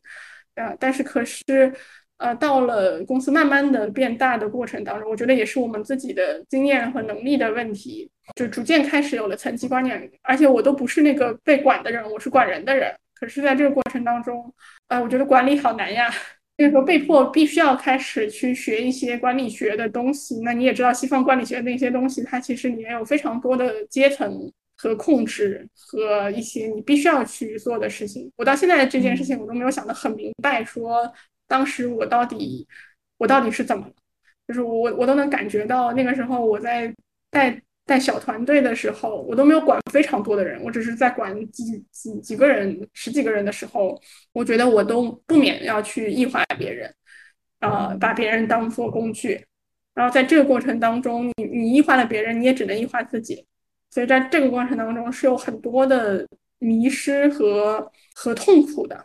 啊，但是可是。呃，到了公司慢慢的变大的过程当中，我觉得也是我们自己的经验和能力的问题，就逐渐开始有了层级观念。而且我都不是那个被管的人，我是管人的人。可是，在这个过程当中，呃，我觉得管理好难呀。那个时候被迫必须要开始去学一些管理学的东西。那你也知道，西方管理学的那些东西，它其实里面有非常多的阶层和控制和一些你必须要去做的事情。我到现在这件事情，我都没有想得很明白，说。当时我到底，我到底是怎么了？就是我我都能感觉到，那个时候我在带带小团队的时候，我都没有管非常多的人，我只是在管几几几个人、十几个人的时候，我觉得我都不免要去异化别人，呃，把别人当做工具。然后在这个过程当中，你你异化了别人，你也只能异化自己。所以在这个过程当中是有很多的迷失和和痛苦的。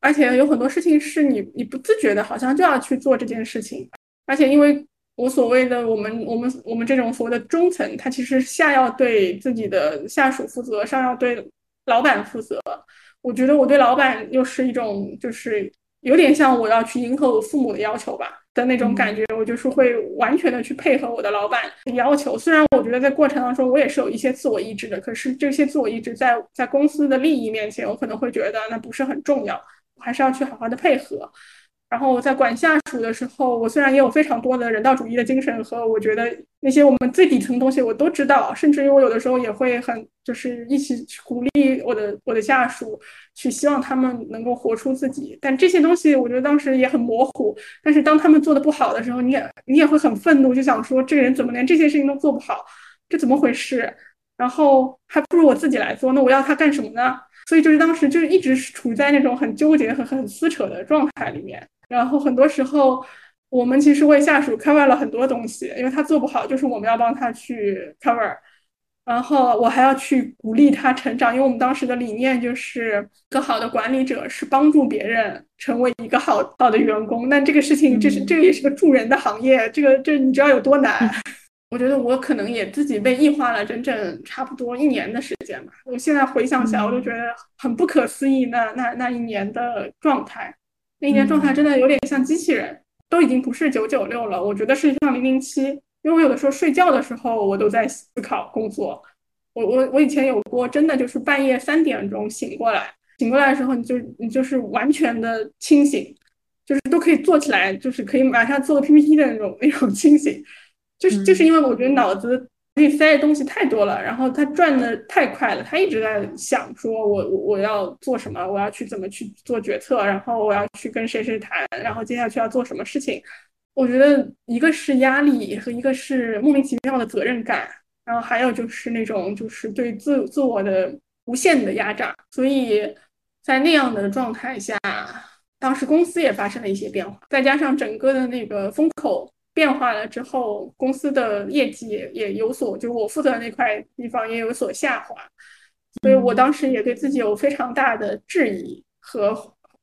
而且有很多事情是你你不自觉的，好像就要去做这件事情。而且因为我所谓的我们我们我们这种所谓的中层，他其实下要对自己的下属负责，上要对老板负责。我觉得我对老板又是一种，就是有点像我要去迎合我父母的要求吧的那种感觉。我就是会完全的去配合我的老板的要求。虽然我觉得在过程当中我也是有一些自我意志的，可是这些自我意志在在公司的利益面前，我可能会觉得那不是很重要。还是要去好好的配合，然后在管下属的时候，我虽然也有非常多的人道主义的精神和我觉得那些我们最底层的东西我都知道，甚至于我有的时候也会很就是一起鼓励我的我的下属，去希望他们能够活出自己。但这些东西我觉得当时也很模糊。但是当他们做的不好的时候，你也你也会很愤怒，就想说这个人怎么连这些事情都做不好，这怎么回事？然后还不如我自己来做，那我要他干什么呢？所以就是当时就是一直是处在那种很纠结和很撕扯的状态里面，然后很多时候我们其实为下属 cover 了很多东西，因为他做不好，就是我们要帮他去 cover，然后我还要去鼓励他成长，因为我们当时的理念就是一个好的管理者是帮助别人成为一个好好的员工。那这个事情，这是这个也是个助人的行业，这个这你知道有多难？我觉得我可能也自己被异化了整整差不多一年的时间吧。我现在回想起来，我都觉得很不可思议。那那那一年的状态，那一年状态真的有点像机器人，都已经不是九九六了。我觉得是像零零七。因为我有的时候睡觉的时候，我都在思考工作。我我我以前有过，真的就是半夜三点钟醒过来，醒过来的时候，你就你就是完全的清醒，就是都可以坐起来，就是可以马上做个 PPT 的那种那种清醒。就是就是因为我觉得脑子里塞的东西太多了，然后他转的太快了，他一直在想说我我要做什么，我要去怎么去做决策，然后我要去跟谁谁谈，然后接下去要做什么事情。我觉得一个是压力和一个是莫名其妙的责任感，然后还有就是那种就是对自自我的无限的压榨。所以在那样的状态下，当时公司也发生了一些变化，再加上整个的那个风口变化了之后，公司的业绩也也有所，就是我负责的那块地方也有所下滑。所以我当时也对自己有非常大的质疑和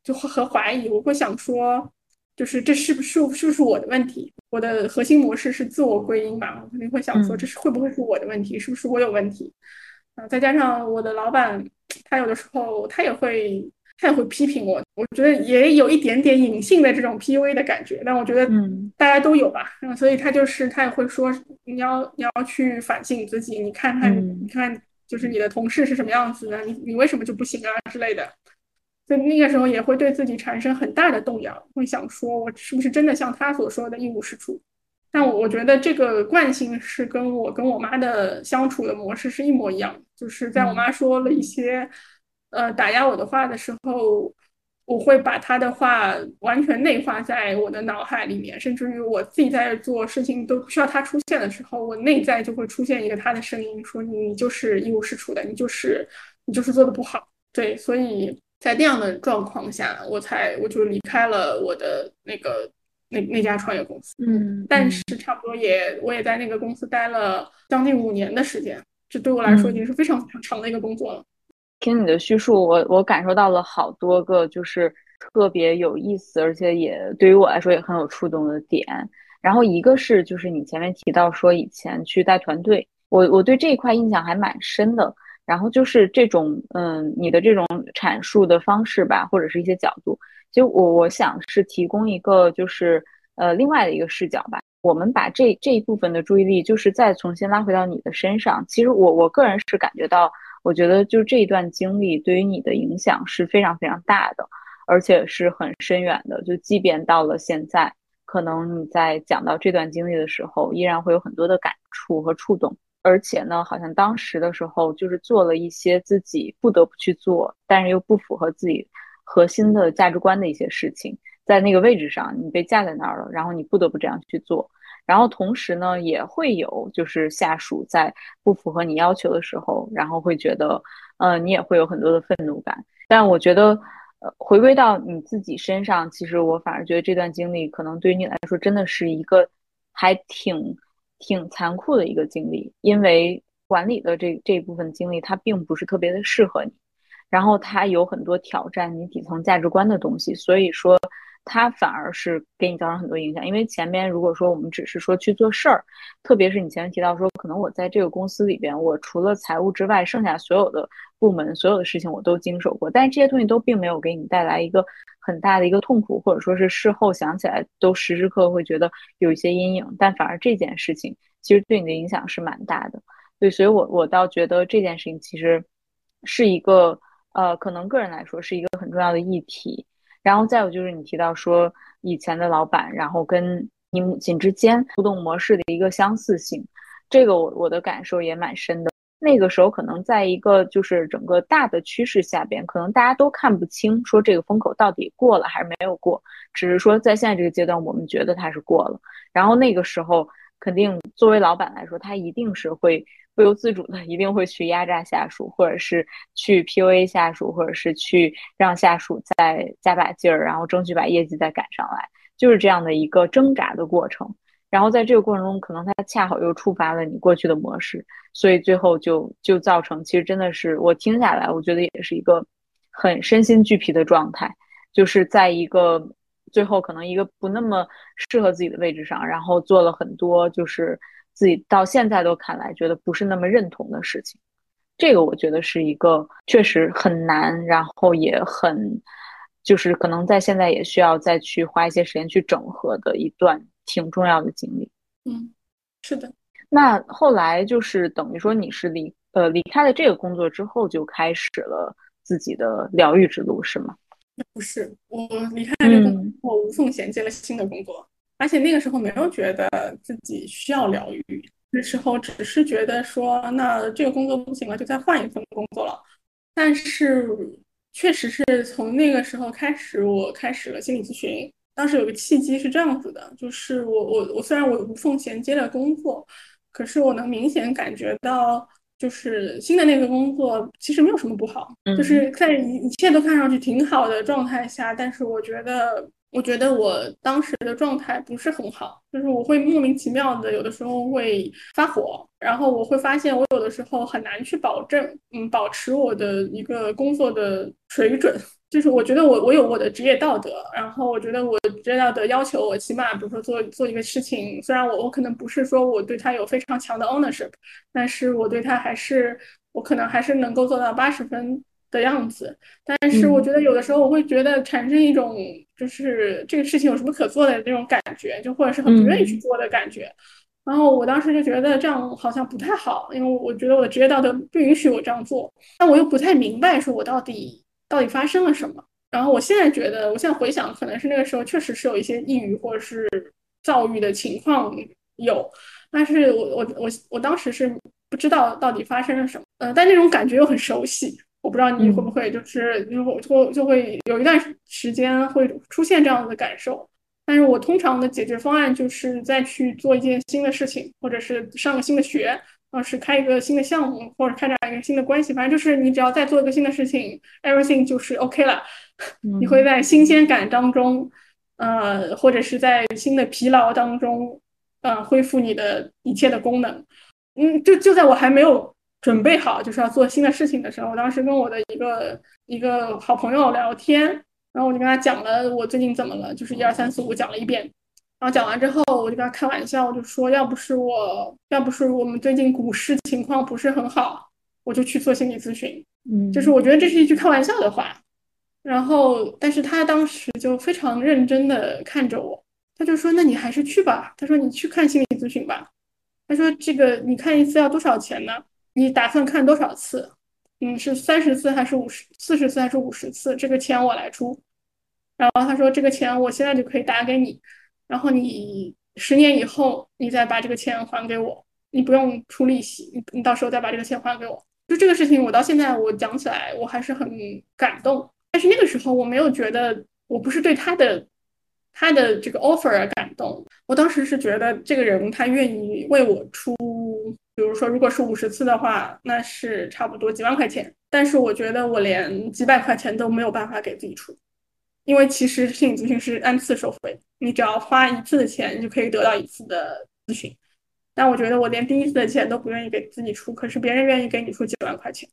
就和怀疑，我会想说。就是这是不是是不是我的问题？我的核心模式是自我归因吧，我肯定会想说，这是会不会是我的问题？是不是我有问题？啊，再加上我的老板，他有的时候他也会他也会批评我，我觉得也有一点点隐性的这种 PUA 的感觉，但我觉得大家都有吧。嗯，所以他就是他也会说，你要你要去反省自己，你看看你看，就是你的同事是什么样子的，你你为什么就不行啊之类的。所以那个时候也会对自己产生很大的动摇，会想说，我是不是真的像他所说的一无是处？但我觉得这个惯性是跟我跟我妈的相处的模式是一模一样，就是在我妈说了一些呃打压我的话的时候，我会把他的话完全内化在我的脑海里面，甚至于我自己在做事情都不需要他出现的时候，我内在就会出现一个他的声音，说你就是一无是处的，你就是你就是做的不好。对，所以。在那样的状况下，我才我就离开了我的那个那那家创业公司。嗯，但是差不多也我也在那个公司待了将近五年的时间，这对我来说已经是非常非常长的一个工作了。听你的叙述，我我感受到了好多个就是特别有意思，而且也对于我来说也很有触动的点。然后一个是就是你前面提到说以前去带团队，我我对这一块印象还蛮深的。然后就是这种，嗯，你的这种阐述的方式吧，或者是一些角度，其实我我想是提供一个，就是呃另外的一个视角吧。我们把这这一部分的注意力，就是再重新拉回到你的身上。其实我我个人是感觉到，我觉得就这一段经历对于你的影响是非常非常大的，而且是很深远的。就即便到了现在，可能你在讲到这段经历的时候，依然会有很多的感触和触动。而且呢，好像当时的时候就是做了一些自己不得不去做，但是又不符合自己核心的价值观的一些事情，在那个位置上你被架在那儿了，然后你不得不这样去做。然后同时呢，也会有就是下属在不符合你要求的时候，然后会觉得，呃，你也会有很多的愤怒感。但我觉得，呃，回归到你自己身上，其实我反而觉得这段经历可能对于你来说真的是一个还挺。挺残酷的一个经历，因为管理的这这一部分经历，它并不是特别的适合你，然后它有很多挑战你底层价值观的东西，所以说它反而是给你造成很多影响。因为前面如果说我们只是说去做事儿，特别是你前面提到说，可能我在这个公司里边，我除了财务之外，剩下所有的部门所有的事情我都经手过，但是这些东西都并没有给你带来一个。很大的一个痛苦，或者说是事后想起来都时时刻刻会觉得有一些阴影，但反而这件事情其实对你的影响是蛮大的。对，所以我我倒觉得这件事情其实是一个呃，可能个人来说是一个很重要的议题。然后再有就是你提到说以前的老板，然后跟你母亲之间互动模式的一个相似性，这个我我的感受也蛮深的。那个时候可能在一个就是整个大的趋势下边，可能大家都看不清说这个风口到底过了还是没有过，只是说在现在这个阶段，我们觉得它是过了。然后那个时候，肯定作为老板来说，他一定是会不由自主的，一定会去压榨下属，或者是去 PUA 下属，或者是去让下属再加把劲儿，然后争取把业绩再赶上来，就是这样的一个挣扎的过程。然后在这个过程中，可能它恰好又触发了你过去的模式，所以最后就就造成，其实真的是我听下来，我觉得也是一个很身心俱疲的状态，就是在一个最后可能一个不那么适合自己的位置上，然后做了很多就是自己到现在都看来觉得不是那么认同的事情。这个我觉得是一个确实很难，然后也很，就是可能在现在也需要再去花一些时间去整合的一段挺重要的经历。嗯，是的。那后来就是等于说你是离呃离开了这个工作之后，就开始了自己的疗愈之路，是吗？不是，我离开了这个工作，我无缝衔接了新的工作，而且那个时候没有觉得自己需要疗愈。那时候只是觉得说，那这个工作不行了，就再换一份工作了。但是确实是从那个时候开始，我开始了心理咨询。当时有个契机是这样子的，就是我我我虽然我无缝衔接了工作，可是我能明显感觉到，就是新的那个工作其实没有什么不好，就是在一一切都看上去挺好的状态下，但是我觉得。我觉得我当时的状态不是很好，就是我会莫名其妙的，有的时候会发火，然后我会发现我有的时候很难去保证，嗯，保持我的一个工作的水准。就是我觉得我我有我的职业道德，然后我觉得我职业道德要求我起码，比如说做做一个事情，虽然我我可能不是说我对他有非常强的 ownership，但是我对他还是我可能还是能够做到八十分。的样子，但是我觉得有的时候我会觉得产生一种就是这个事情有什么可做的那种感觉，就或者是很不愿意去做的感觉。然后我当时就觉得这样好像不太好，因为我觉得我的职业道德不允许我这样做，但我又不太明白说我到底到底发生了什么。然后我现在觉得，我现在回想，可能是那个时候确实是有一些抑郁或者是躁郁的情况有，但是我我我我当时是不知道到底发生了什么，呃，但那种感觉又很熟悉。我不知道你会不会就是就就就会有一段时间会出现这样的感受，但是我通常的解决方案就是再去做一件新的事情，或者是上个新的学，或者是开一个新的项目，或者开展一个新的关系，反正就是你只要再做一个新的事情，everything 就是 OK 了。你会在新鲜感当中，呃，或者是在新的疲劳当中，呃，恢复你的一切的功能。嗯，就就在我还没有。准备好就是要做新的事情的时候，我当时跟我的一个一个好朋友聊天，然后我就跟他讲了我最近怎么了，就是一二三四五讲了一遍，然后讲完之后，我就跟他开玩笑，我就说要不是我要不是我们最近股市情况不是很好，我就去做心理咨询，嗯，就是我觉得这是一句开玩笑的话，然后但是他当时就非常认真的看着我，他就说那你还是去吧，他说你去看心理咨询吧，他说这个你看一次要多少钱呢？你打算看多少次？嗯，是三十次还是五十、四十次还是五十次？这个钱我来出。然后他说：“这个钱我现在就可以打给你，然后你十年以后你再把这个钱还给我，你不用出利息，你你到时候再把这个钱还给我。”就这个事情，我到现在我讲起来我还是很感动。但是那个时候我没有觉得，我不是对他的他的这个 offer 而感动，我当时是觉得这个人他愿意为我出。比如说，如果是五十次的话，那是差不多几万块钱。但是我觉得我连几百块钱都没有办法给自己出，因为其实心理咨询是按次收费，你只要花一次的钱，你就可以得到一次的咨询。但我觉得我连第一次的钱都不愿意给自己出，可是别人愿意给你出几万块钱，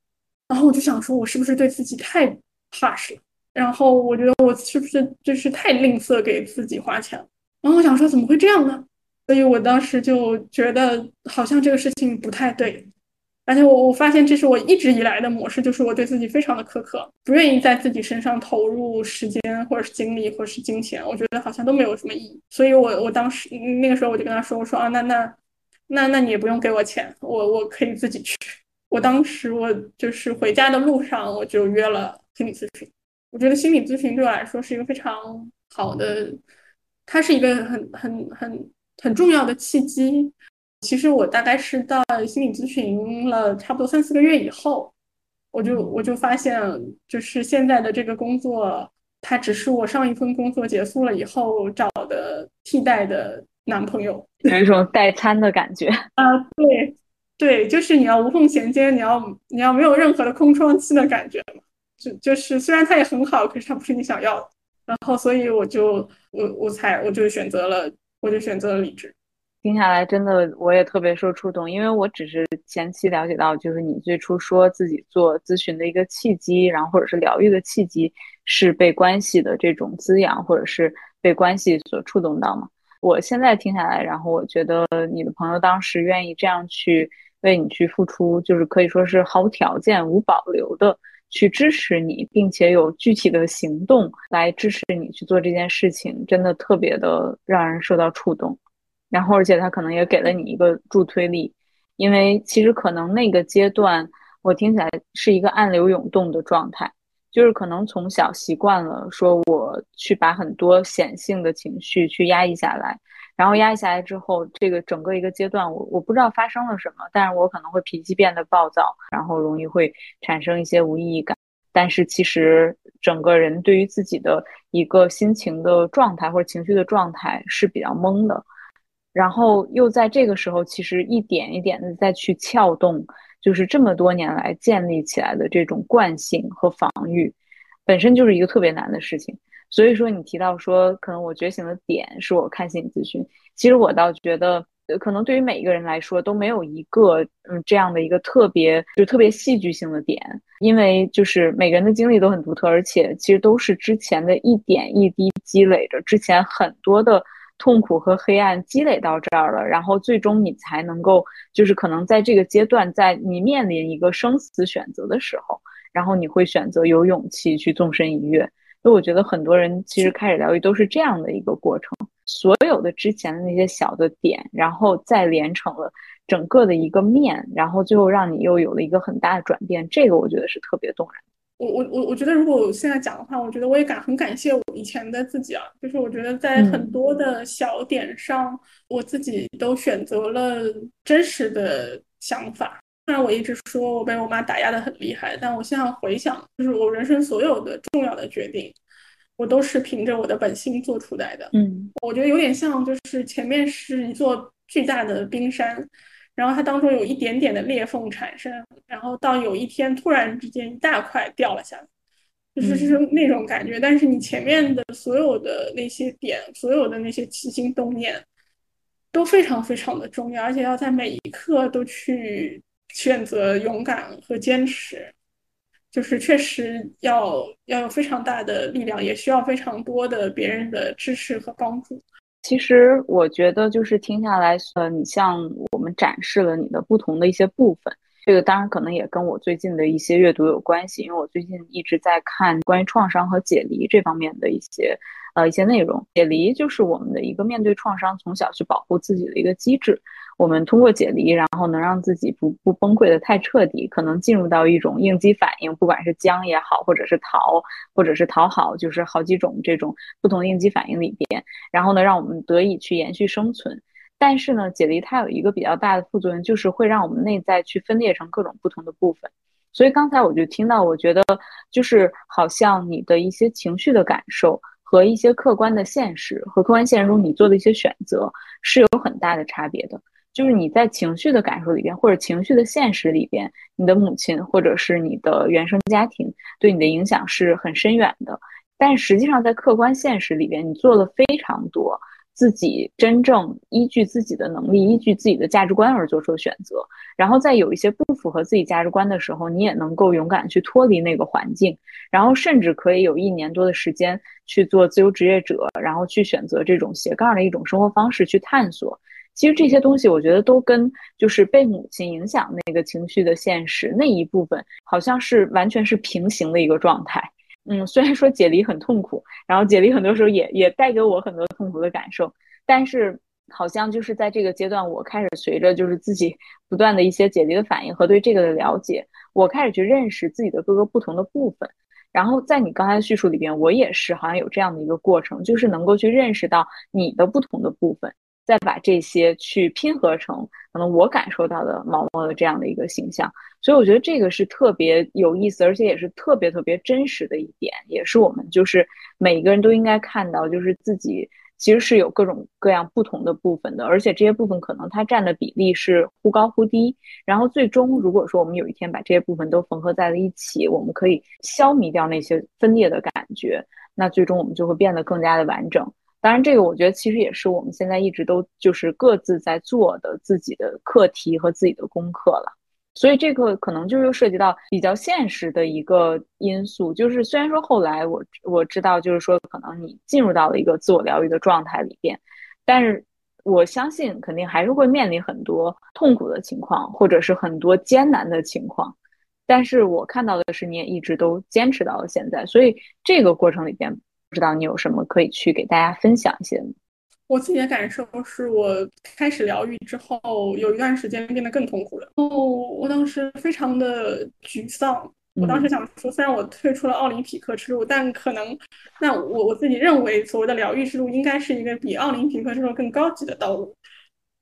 然后我就想说，我是不是对自己太怕事了？然后我觉得我是不是就是太吝啬给自己花钱了？然后我想说，怎么会这样呢？所以我当时就觉得好像这个事情不太对，而且我我发现这是我一直以来的模式，就是我对自己非常的苛刻，不愿意在自己身上投入时间或者是精力或者是金钱，我觉得好像都没有什么意义。所以我我当时那个时候我就跟他说，我说啊那那那那你也不用给我钱，我我可以自己去。我当时我就是回家的路上我就约了心理咨询，我觉得心理咨询对我来说是一个非常好的，它是一个很很很。很重要的契机，其实我大概是到心理咨询了差不多三四个月以后，我就我就发现，就是现在的这个工作，它只是我上一份工作结束了以后找的替代的男朋友，有一种代餐的感觉。啊，对对，就是你要无缝衔接，你要你要没有任何的空窗期的感觉就就是虽然它也很好，可是它不是你想要的，然后所以我就我我才我就选择了。我就选择了理智，听下来，真的我也特别受触动，因为我只是前期了解到，就是你最初说自己做咨询的一个契机，然后或者是疗愈的契机，是被关系的这种滋养，或者是被关系所触动到嘛。我现在听下来，然后我觉得你的朋友当时愿意这样去为你去付出，就是可以说是毫无条件、无保留的去支持你，并且有具体的行动来支持你去做这件事情，真的特别的让人受到触动。然后，而且他可能也给了你一个助推力，因为其实可能那个阶段我听起来是一个暗流涌动的状态，就是可能从小习惯了说我去把很多显性的情绪去压抑下来，然后压抑下来之后，这个整个一个阶段我我不知道发生了什么，但是我可能会脾气变得暴躁，然后容易会产生一些无意义感，但是其实整个人对于自己的一个心情的状态或者情绪的状态是比较懵的。然后又在这个时候，其实一点一点的再去撬动，就是这么多年来建立起来的这种惯性和防御，本身就是一个特别难的事情。所以说，你提到说，可能我觉醒的点是我看心理咨询，其实我倒觉得，可能对于每一个人来说都没有一个嗯这样的一个特别就特别戏剧性的点，因为就是每个人的经历都很独特，而且其实都是之前的一点一滴积累着之前很多的。痛苦和黑暗积累到这儿了，然后最终你才能够，就是可能在这个阶段，在你面临一个生死选择的时候，然后你会选择有勇气去纵身一跃。所以我觉得很多人其实开始疗愈都是这样的一个过程，所有的之前的那些小的点，然后再连成了整个的一个面，然后最后让你又有了一个很大的转变。这个我觉得是特别动人。我我我我觉得，如果我现在讲的话，我觉得我也感很感谢我以前的自己啊。就是我觉得在很多的小点上，我自己都选择了真实的想法。虽然我一直说我被我妈打压的很厉害，但我现在回想，就是我人生所有的重要的决定，我都是凭着我的本心做出来的。嗯，我觉得有点像，就是前面是一座巨大的冰山。然后它当中有一点点的裂缝产生，然后到有一天突然之间一大块掉了下来，就是就是那种感觉。但是你前面的所有的那些点，所有的那些起心动念，都非常非常的重要，而且要在每一刻都去选择勇敢和坚持，就是确实要要有非常大的力量，也需要非常多的别人的支持和帮助。其实我觉得，就是听下来，呃，你向我们展示了你的不同的一些部分，这个当然可能也跟我最近的一些阅读有关系，因为我最近一直在看关于创伤和解离这方面的一些。呃，一些内容解离就是我们的一个面对创伤从小去保护自己的一个机制。我们通过解离，然后能让自己不不崩溃的太彻底，可能进入到一种应激反应，不管是僵也好，或者是逃，或者是讨好，就是好几种这种不同的应激反应里边，然后呢，让我们得以去延续生存。但是呢，解离它有一个比较大的副作用，就是会让我们内在去分裂成各种不同的部分。所以刚才我就听到，我觉得就是好像你的一些情绪的感受。和一些客观的现实和客观现实中你做的一些选择是有很大的差别的。就是你在情绪的感受里边，或者情绪的现实里边，你的母亲或者是你的原生家庭对你的影响是很深远的。但实际上在客观现实里边，你做了非常多。自己真正依据自己的能力，依据自己的价值观而做出的选择，然后在有一些不符合自己价值观的时候，你也能够勇敢去脱离那个环境，然后甚至可以有一年多的时间去做自由职业者，然后去选择这种斜杠的一种生活方式去探索。其实这些东西，我觉得都跟就是被母亲影响那个情绪的现实那一部分，好像是完全是平行的一个状态。嗯，虽然说解离很痛苦，然后解离很多时候也也带给我很多痛苦的感受，但是好像就是在这个阶段，我开始随着就是自己不断的一些解离的反应和对这个的了解，我开始去认识自己的各个不同的部分。然后在你刚才的叙述里边，我也是好像有这样的一个过程，就是能够去认识到你的不同的部分。再把这些去拼合成可能我感受到的毛毛的这样的一个形象，所以我觉得这个是特别有意思，而且也是特别特别真实的一点，也是我们就是每一个人都应该看到，就是自己其实是有各种各样不同的部分的，而且这些部分可能它占的比例是忽高忽低，然后最终如果说我们有一天把这些部分都缝合在了一起，我们可以消弭掉那些分裂的感觉，那最终我们就会变得更加的完整。当然，这个我觉得其实也是我们现在一直都就是各自在做的自己的课题和自己的功课了。所以这个可能就又涉及到比较现实的一个因素，就是虽然说后来我我知道，就是说可能你进入到了一个自我疗愈的状态里边，但是我相信肯定还是会面临很多痛苦的情况，或者是很多艰难的情况。但是我看到的是，你也一直都坚持到了现在。所以这个过程里边，知道你有什么可以去给大家分享一些？我自己的感受是我开始疗愈之后，有一段时间变得更痛苦了。哦，我当时非常的沮丧。我当时想说，虽然我退出了奥林匹克之路，但可能，那我我自己认为所谓的疗愈之路应该是一个比奥林匹克之路更高级的道路。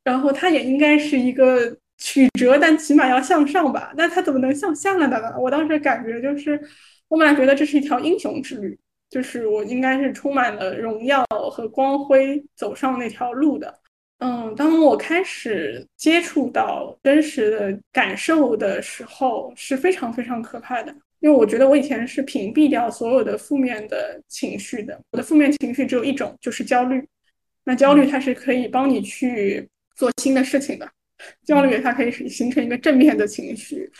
然后它也应该是一个曲折，但起码要向上吧？那它怎么能向下了呢？我当时感觉就是，我本来觉得这是一条英雄之旅。就是我应该是充满了荣耀和光辉走上那条路的，嗯，当我开始接触到真实的感受的时候，是非常非常可怕的。因为我觉得我以前是屏蔽掉所有的负面的情绪的，我的负面情绪只有一种，就是焦虑。那焦虑它是可以帮你去做新的事情的，焦虑它可以形成一个正面的情绪。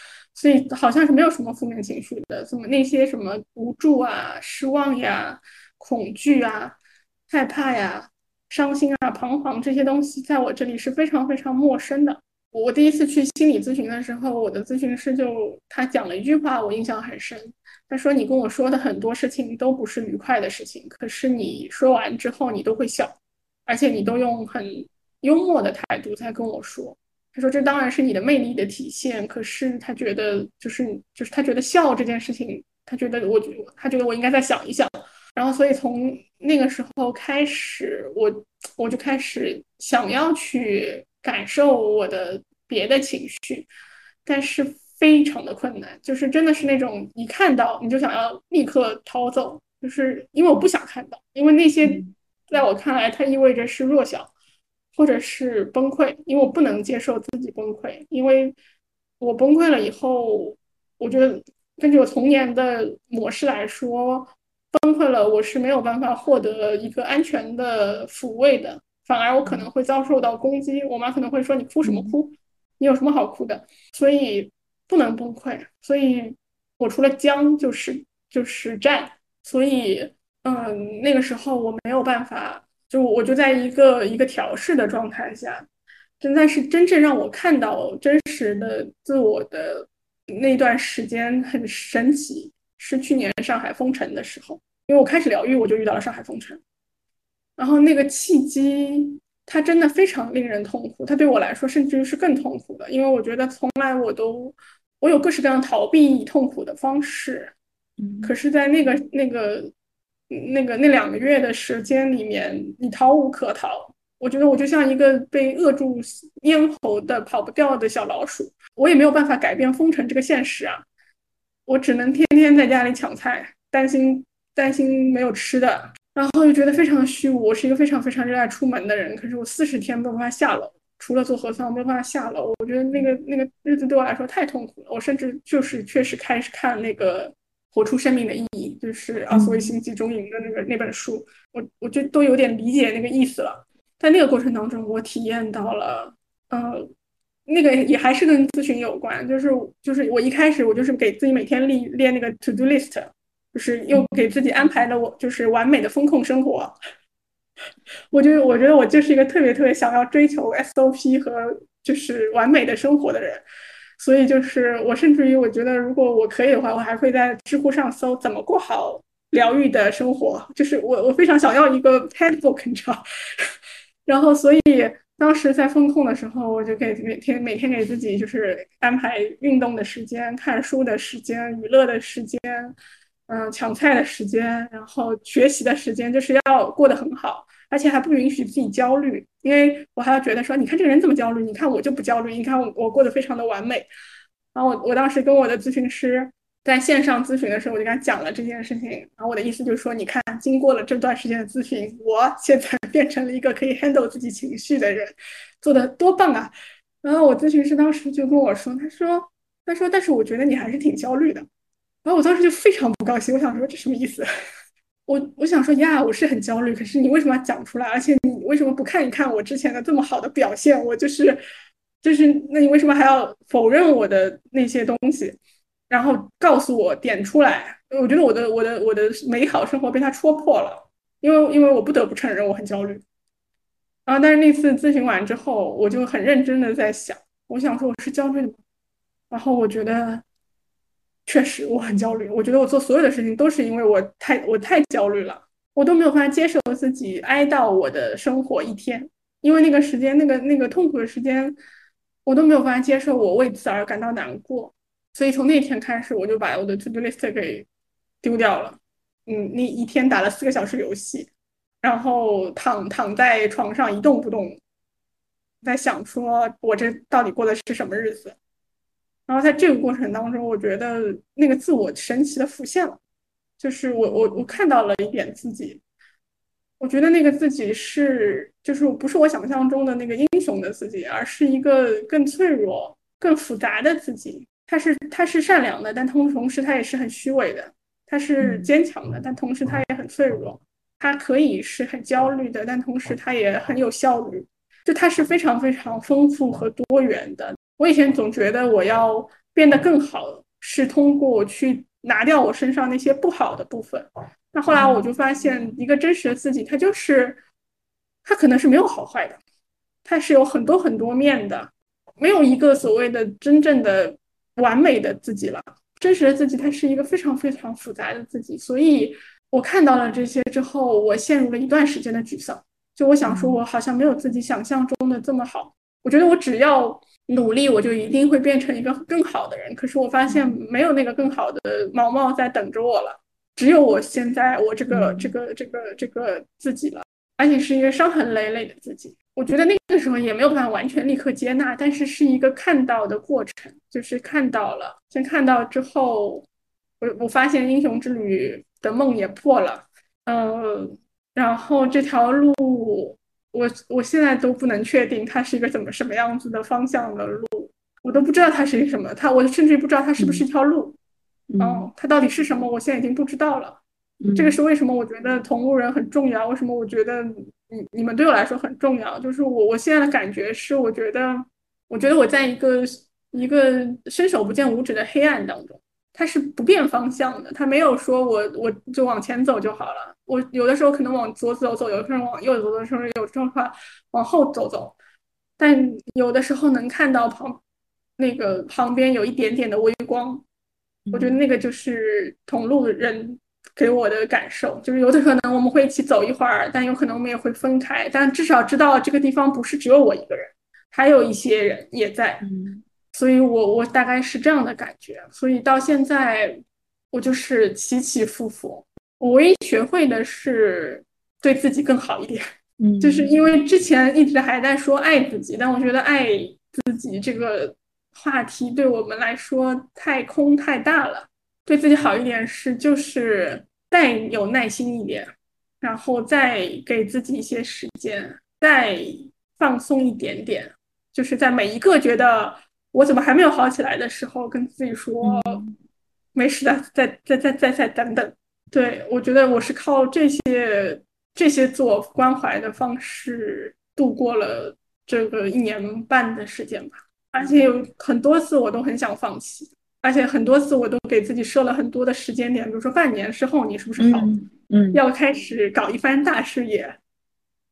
所以好像是没有什么负面情绪的，怎么那些什么无助啊、失望呀、恐惧啊、害怕呀、伤心啊、彷徨这些东西，在我这里是非常非常陌生的。我第一次去心理咨询的时候，我的咨询师就他讲了一句话，我印象很深。他说：“你跟我说的很多事情都不是愉快的事情，可是你说完之后，你都会笑，而且你都用很幽默的态度在跟我说。”他说：“这当然是你的魅力的体现，可是他觉得，就是就是他觉得笑这件事情，他觉得我，他觉得我应该再想一想。然后，所以从那个时候开始，我我就开始想要去感受我的别的情绪，但是非常的困难，就是真的是那种一看到你就想要立刻逃走，就是因为我不想看到，因为那些在我看来，它意味着是弱小。”或者是崩溃，因为我不能接受自己崩溃，因为我崩溃了以后，我觉得根据我童年的模式来说，崩溃了我是没有办法获得一个安全的抚慰的，反而我可能会遭受到攻击。我妈可能会说：“你哭什么哭？你有什么好哭的？”所以不能崩溃，所以我除了僵就是就是战，所以嗯，那个时候我没有办法。就我就在一个一个调试的状态下，真的是真正让我看到真实的自我的那段时间很神奇，是去年上海封城的时候，因为我开始疗愈，我就遇到了上海封城，然后那个契机，它真的非常令人痛苦，它对我来说甚至于是更痛苦的，因为我觉得从来我都我有各式各样逃避痛苦的方式，可是在那个那个。那个那两个月的时间里面，你逃无可逃。我觉得我就像一个被扼住咽喉的跑不掉的小老鼠，我也没有办法改变封城这个现实啊。我只能天天在家里抢菜，担心担心没有吃的，然后又觉得非常虚无。我是一个非常非常热爱出门的人，可是我四十天没有办法下楼，除了做核酸，我没有办法下楼。我觉得那个那个日子对我来说太痛苦了。我甚至就是确实开始看那个。活出生命的意义，就是奥斯维辛集中营的那个那本书，我我就都有点理解那个意思了。在那个过程当中，我体验到了，呃，那个也还是跟咨询有关，就是就是我一开始我就是给自己每天列列那个 to do list，就是又给自己安排了我就是完美的风控生活。我觉得我觉得我就是一个特别特别想要追求 SOP 和就是完美的生活的人。所以就是我，甚至于我觉得，如果我可以的话，我还会在知乎上搜怎么过好疗愈的生活。就是我，我非常想要一个 handbook，你知道。然后，所以当时在风控的时候，我就给每天每天给自己就是安排运动的时间、看书的时间、娱乐的时间、嗯抢菜的时间，然后学习的时间，就是要过得很好。而且还不允许自己焦虑，因为我还要觉得说，你看这个人这么焦虑，你看我就不焦虑，你看我我过得非常的完美。然后我我当时跟我的咨询师在线上咨询的时候，我就跟他讲了这件事情。然后我的意思就是说，你看，经过了这段时间的咨询，我现在 变成了一个可以 handle 自己情绪的人，做的多棒啊！然后我咨询师当时就跟我说，他说，他说，但是我觉得你还是挺焦虑的。然后我当时就非常不高兴，我想说这什么意思？我我想说呀，我是很焦虑，可是你为什么要讲出来？而且你为什么不看一看我之前的这么好的表现？我就是就是，那你为什么还要否认我的那些东西？然后告诉我点出来？我觉得我的我的我的美好生活被他戳破了，因为因为我不得不承认我很焦虑。然后但是那次咨询完之后，我就很认真的在想，我想说我是焦虑的？然后我觉得。确实，我很焦虑。我觉得我做所有的事情都是因为我太我太焦虑了，我都没有办法接受自己哀悼我的生活一天，因为那个时间，那个那个痛苦的时间，我都没有办法接受我为此而感到难过。所以从那天开始，我就把我的 to do list 给丢掉了。嗯，那一天打了四个小时游戏，然后躺躺在床上一动不动，在想说我这到底过的是什么日子。然后在这个过程当中，我觉得那个自我神奇的浮现了，就是我我我看到了一点自己，我觉得那个自己是就是不是我想象中的那个英雄的自己，而是一个更脆弱、更复杂的自己。他是他是善良的，但同同时他也是很虚伪的；他是坚强的，但同时他也很脆弱；他可以是很焦虑的，但同时他也很有效率。就他是非常非常丰富和多元的。我以前总觉得我要变得更好，是通过去拿掉我身上那些不好的部分。那后来我就发现，一个真实的自己，它就是，它可能是没有好坏的，它是有很多很多面的，没有一个所谓的真正的完美的自己了。真实的自己，它是一个非常非常复杂的自己。所以我看到了这些之后，我陷入了一段时间的沮丧。就我想说，我好像没有自己想象中的这么好。我觉得我只要。努力，我就一定会变成一个更好的人。可是我发现没有那个更好的毛毛在等着我了，只有我现在我这个这个这个这个自己了，而且是一个伤痕累累的自己。我觉得那个时候也没有办法完全立刻接纳，但是是一个看到的过程，就是看到了，先看到之后，我我发现英雄之旅的梦也破了，嗯，然后这条路。我我现在都不能确定它是一个怎么什么样子的方向的路，我都不知道它是一个什么，它我甚至不知道它是不是一条路，哦，它到底是什么，我现在已经不知道了。这个是为什么？我觉得同路人很重要。为什么我觉得你你们对我来说很重要？就是我我现在的感觉是，我觉得我觉得我在一个一个伸手不见五指的黑暗当中。它是不变方向的，它没有说我我就往前走就好了。我有的时候可能往左走走，有的时候往右走走，时候有时候话往后走走。但有的时候能看到旁那个旁边有一点点的微光，我觉得那个就是同路人给我的感受。就是有的可能我们会一起走一会儿，但有可能我们也会分开。但至少知道这个地方不是只有我一个人，还有一些人也在。所以，我我大概是这样的感觉。所以到现在，我就是起起伏伏。我唯一学会的是对自己更好一点。嗯，就是因为之前一直还在说爱自己，但我觉得爱自己这个话题对我们来说太空太大了。对自己好一点是就是再有耐心一点，然后再给自己一些时间，再放松一点点。就是在每一个觉得。我怎么还没有好起来的时候，跟自己说没事的，再再再再再等等。对我觉得我是靠这些这些自我关怀的方式度过了这个一年半的时间吧。而且有很多次我都很想放弃，而且很多次我都给自己设了很多的时间点，比如说半年之后你是不是好，嗯，要开始搞一番大事业，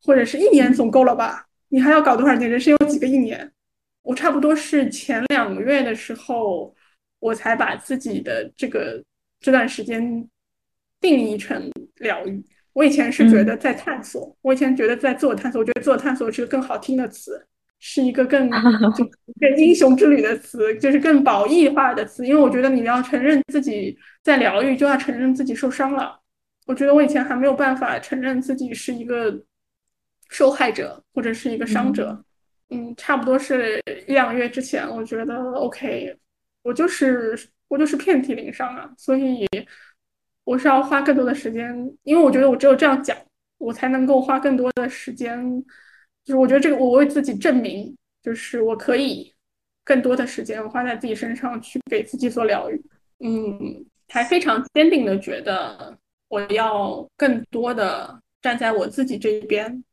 或者是一年总够了吧？你还要搞多少年？人生有几个一年？我差不多是前两个月的时候，我才把自己的这个这段时间定义成疗愈。我以前是觉得在探索，我以前觉得在自我探索，我觉得自我探索是个更好听的词，是一个更 就更英雄之旅的词，就是更褒义化的词。因为我觉得你要承认自己在疗愈，就要承认自己受伤了。我觉得我以前还没有办法承认自己是一个受害者或者是一个伤者。嗯，嗯差不多是一两个月之前，我觉得 OK，我就是我就是遍体鳞伤啊，所以我是要花更多的时间，因为我觉得我只有这样讲，我才能够花更多的时间，就是我觉得这个我为自己证明，就是我可以更多的时间花在自己身上去给自己做疗愈，嗯，还非常坚定的觉得我要更多的站在我自己这一边，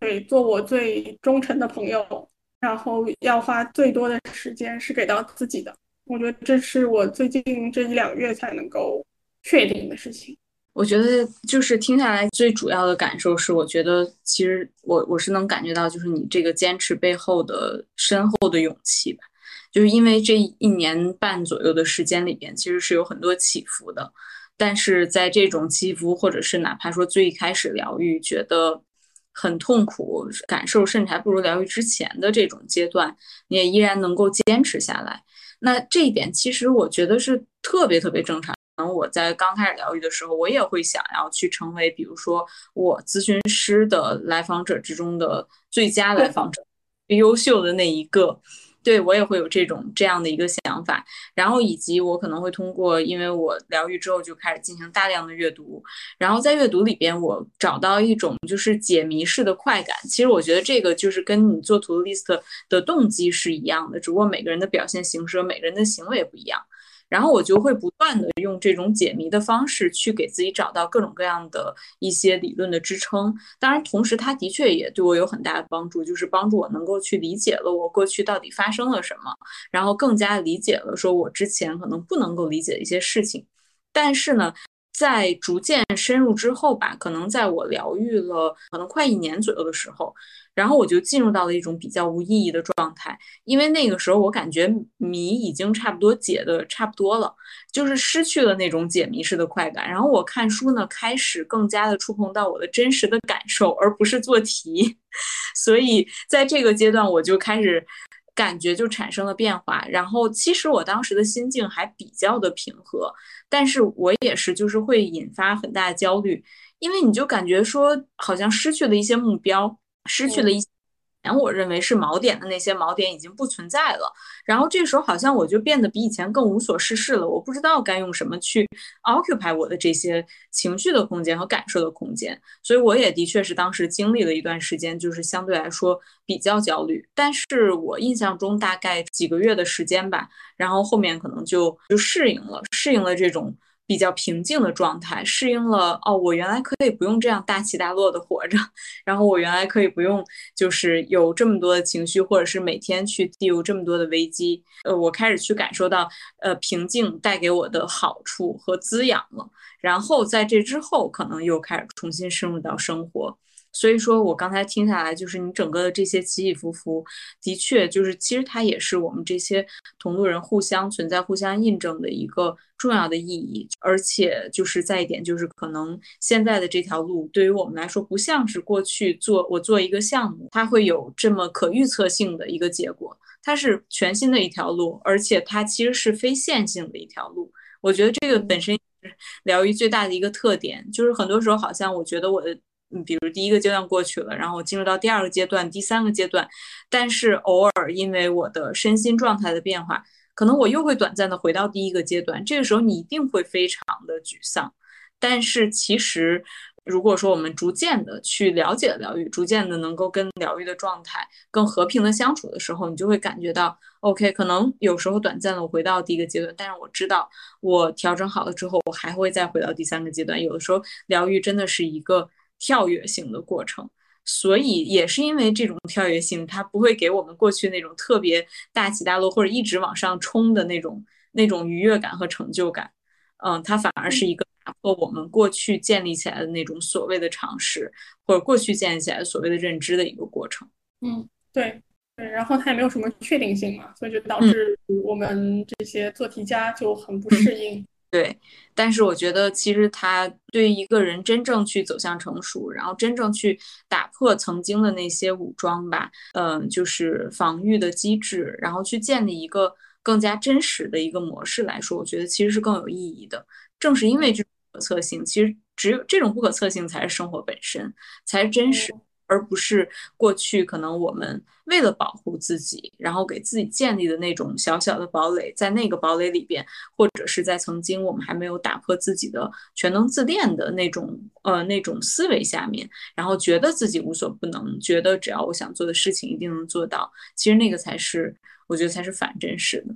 对，做我最忠诚的朋友，然后要花最多的时间是给到自己的。我觉得这是我最近这一两月才能够确定的事情。我觉得就是听下来最主要的感受是，我觉得其实我我是能感觉到，就是你这个坚持背后的深厚的勇气吧。就是因为这一年半左右的时间里边，其实是有很多起伏的，但是在这种起伏，或者是哪怕说最开始疗愈觉得很痛苦，感受甚至还不如疗愈之前的这种阶段，你也依然能够坚持下来。那这一点其实我觉得是特别特别正常。可能我在刚开始疗愈的时候，我也会想要去成为，比如说我咨询师的来访者之中的最佳来访者，最优秀的那一个。对我也会有这种这样的一个想法，然后以及我可能会通过，因为我疗愈之后就开始进行大量的阅读，然后在阅读里边我找到一种就是解谜式的快感。其实我觉得这个就是跟你做 To List 的动机是一样的，只不过每个人的表现形式和每个人的行为不一样。然后我就会不断的用这种解谜的方式去给自己找到各种各样的一些理论的支撑。当然，同时它的确也对我有很大的帮助，就是帮助我能够去理解了我过去到底发生了什么，然后更加理解了说我之前可能不能够理解的一些事情。但是呢。在逐渐深入之后吧，可能在我疗愈了可能快一年左右的时候，然后我就进入到了一种比较无意义的状态，因为那个时候我感觉谜已经差不多解的差不多了，就是失去了那种解谜式的快感。然后我看书呢，开始更加的触碰到我的真实的感受，而不是做题。所以在这个阶段，我就开始。感觉就产生了变化，然后其实我当时的心境还比较的平和，但是我也是就是会引发很大的焦虑，因为你就感觉说好像失去了一些目标，失去了一些。前我认为是锚点的那些锚点已经不存在了，然后这时候好像我就变得比以前更无所事事了。我不知道该用什么去 occupy 我的这些情绪的空间和感受的空间，所以我也的确是当时经历了一段时间，就是相对来说比较焦虑。但是我印象中大概几个月的时间吧，然后后面可能就就适应了，适应了这种。比较平静的状态，适应了哦，我原来可以不用这样大起大落的活着，然后我原来可以不用就是有这么多的情绪，或者是每天去 deal 这么多的危机，呃，我开始去感受到呃平静带给我的好处和滋养了，然后在这之后，可能又开始重新深入到生活。所以说我刚才听下来，就是你整个的这些起起伏伏，的确就是其实它也是我们这些同路人互相存在、互相印证的一个重要的意义。而且就是再一点，就是可能现在的这条路对于我们来说，不像是过去做我做一个项目，它会有这么可预测性的一个结果。它是全新的一条路，而且它其实是非线性的一条路。我觉得这个本身疗愈最大的一个特点，就是很多时候好像我觉得我的。嗯，比如第一个阶段过去了，然后进入到第二个阶段、第三个阶段，但是偶尔因为我的身心状态的变化，可能我又会短暂的回到第一个阶段。这个时候你一定会非常的沮丧。但是其实，如果说我们逐渐的去了解疗愈，逐渐的能够跟疗愈的状态更和平的相处的时候，你就会感觉到，OK，可能有时候短暂的我回到第一个阶段，但是我知道我调整好了之后，我还会再回到第三个阶段。有的时候疗愈真的是一个。跳跃性的过程，所以也是因为这种跳跃性，它不会给我们过去那种特别大起大落或者一直往上冲的那种那种愉悦感和成就感。嗯，它反而是一个打破我们过去建立起来的那种所谓的常识，或者过去建立起来所谓的认知的一个过程。嗯，对对，然后它也没有什么确定性嘛，所以就导致我们这些做题家就很不适应。对，但是我觉得其实他对一个人真正去走向成熟，然后真正去打破曾经的那些武装吧，嗯，就是防御的机制，然后去建立一个更加真实的一个模式来说，我觉得其实是更有意义的。正是因为这种不可测性，其实只有这种不可测性才是生活本身，才是真实。而不是过去可能我们为了保护自己，然后给自己建立的那种小小的堡垒，在那个堡垒里边，或者是在曾经我们还没有打破自己的全能自恋的那种呃那种思维下面，然后觉得自己无所不能，觉得只要我想做的事情一定能做到，其实那个才是我觉得才是反真实的。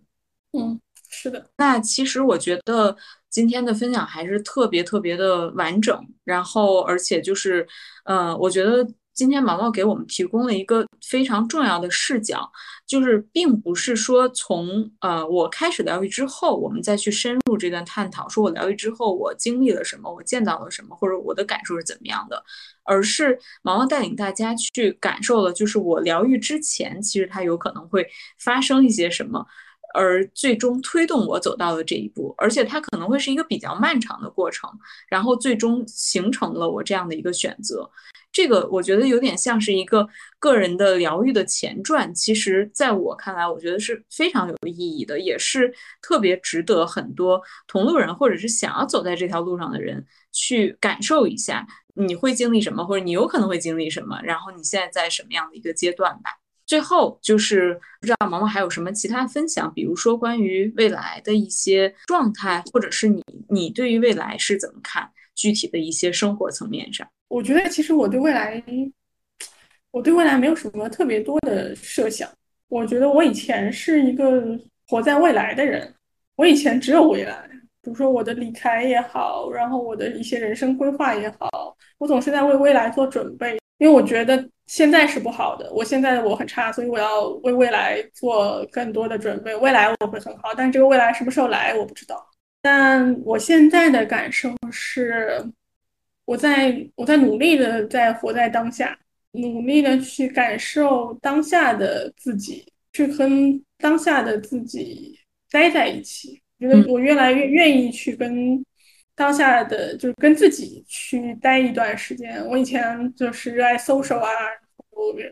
嗯，是的。那其实我觉得。今天的分享还是特别特别的完整，然后而且就是，呃，我觉得。今天毛毛给我们提供了一个非常重要的视角，就是并不是说从呃我开始疗愈之后，我们再去深入这段探讨，说我疗愈之后我经历了什么，我见到了什么，或者我的感受是怎么样的，而是毛毛带领大家去感受了，就是我疗愈之前，其实它有可能会发生一些什么，而最终推动我走到了这一步，而且它可能会是一个比较漫长的过程，然后最终形成了我这样的一个选择。这个我觉得有点像是一个个人的疗愈的前传，其实在我看来，我觉得是非常有意义的，也是特别值得很多同路人或者是想要走在这条路上的人去感受一下，你会经历什么，或者你有可能会经历什么，然后你现在在什么样的一个阶段吧。最后就是不知道毛毛还有什么其他分享，比如说关于未来的一些状态，或者是你你对于未来是怎么看，具体的一些生活层面上。我觉得其实我对未来，我对未来没有什么特别多的设想。我觉得我以前是一个活在未来的人，我以前只有未来，比如说我的离开也好，然后我的一些人生规划也好，我总是在为未来做准备，因为我觉得现在是不好的，我现在我很差，所以我要为未来做更多的准备。未来我会很好，但这个未来什么时候来我不知道。但我现在的感受是。我在我在努力的在活在当下，努力的去感受当下的自己，去跟当下的自己待在一起。觉得我越来越愿意去跟当下的，就是跟自己去待一段时间。我以前就是热爱 social 啊，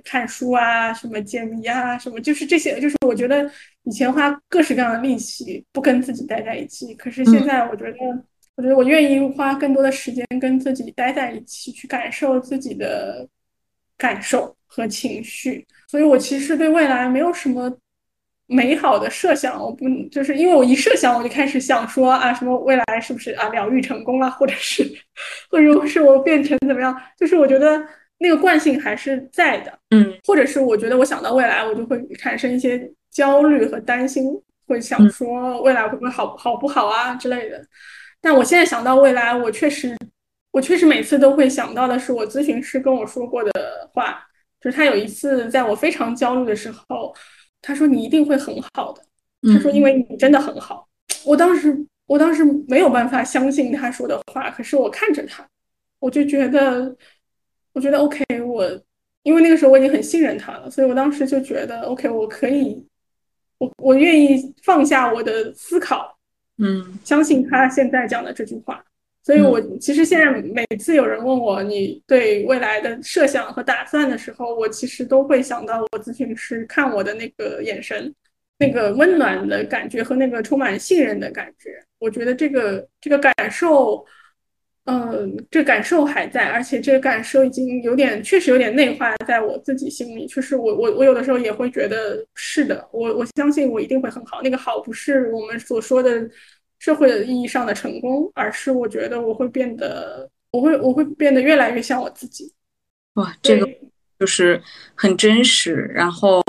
看书啊，什么解谜啊，什么就是这些，就是我觉得以前花各式各样的力气不跟自己待在一起，可是现在我觉得。我觉得我愿意花更多的时间跟自己待在一起，去感受自己的感受和情绪。所以我其实对未来没有什么美好的设想。我不就是因为我一设想，我就开始想说啊，什么未来是不是啊疗愈成功了，或者是，或者是我变成怎么样？就是我觉得那个惯性还是在的，嗯，或者是我觉得我想到未来，我就会产生一些焦虑和担心，会想说未来会不会好好不好啊之类的。但我现在想到未来，我确实，我确实每次都会想到的是我咨询师跟我说过的话，就是他有一次在我非常焦虑的时候，他说你一定会很好的，他说因为你真的很好。我当时我当时没有办法相信他说的话，可是我看着他，我就觉得，我觉得 OK，我因为那个时候我已经很信任他了，所以我当时就觉得 OK，我可以，我我愿意放下我的思考。嗯，相信他现在讲的这句话，所以我其实现在每次有人问我你对未来的设想和打算的时候，我其实都会想到我咨询师看我的那个眼神，那个温暖的感觉和那个充满信任的感觉。我觉得这个这个感受，嗯，这感受还在，而且这个感受已经有点确实有点内化在我自己心里。就是，我我我有的时候也会觉得是的，我我相信我一定会很好。那个好不是我们所说的。社会意义上的成功，而是我觉得我会变得，我会我会变得越来越像我自己。哇，这个就是很真实。然后，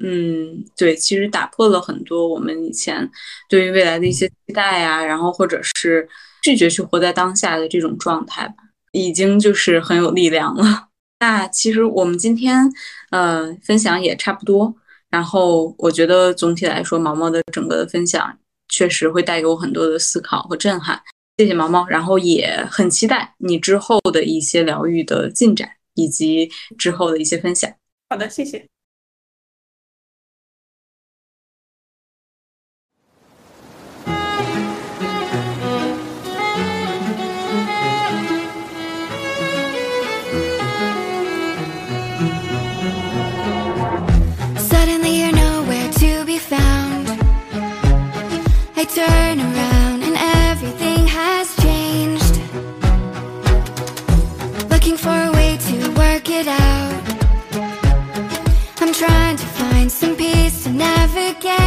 嗯，对，其实打破了很多我们以前对于未来的一些期待呀，然后或者是拒绝去活在当下的这种状态吧，已经就是很有力量了。那其实我们今天呃分享也差不多。然后我觉得总体来说，毛毛的整个的分享。确实会带给我很多的思考和震撼，谢谢毛毛，然后也很期待你之后的一些疗愈的进展以及之后的一些分享。好的，谢谢。again.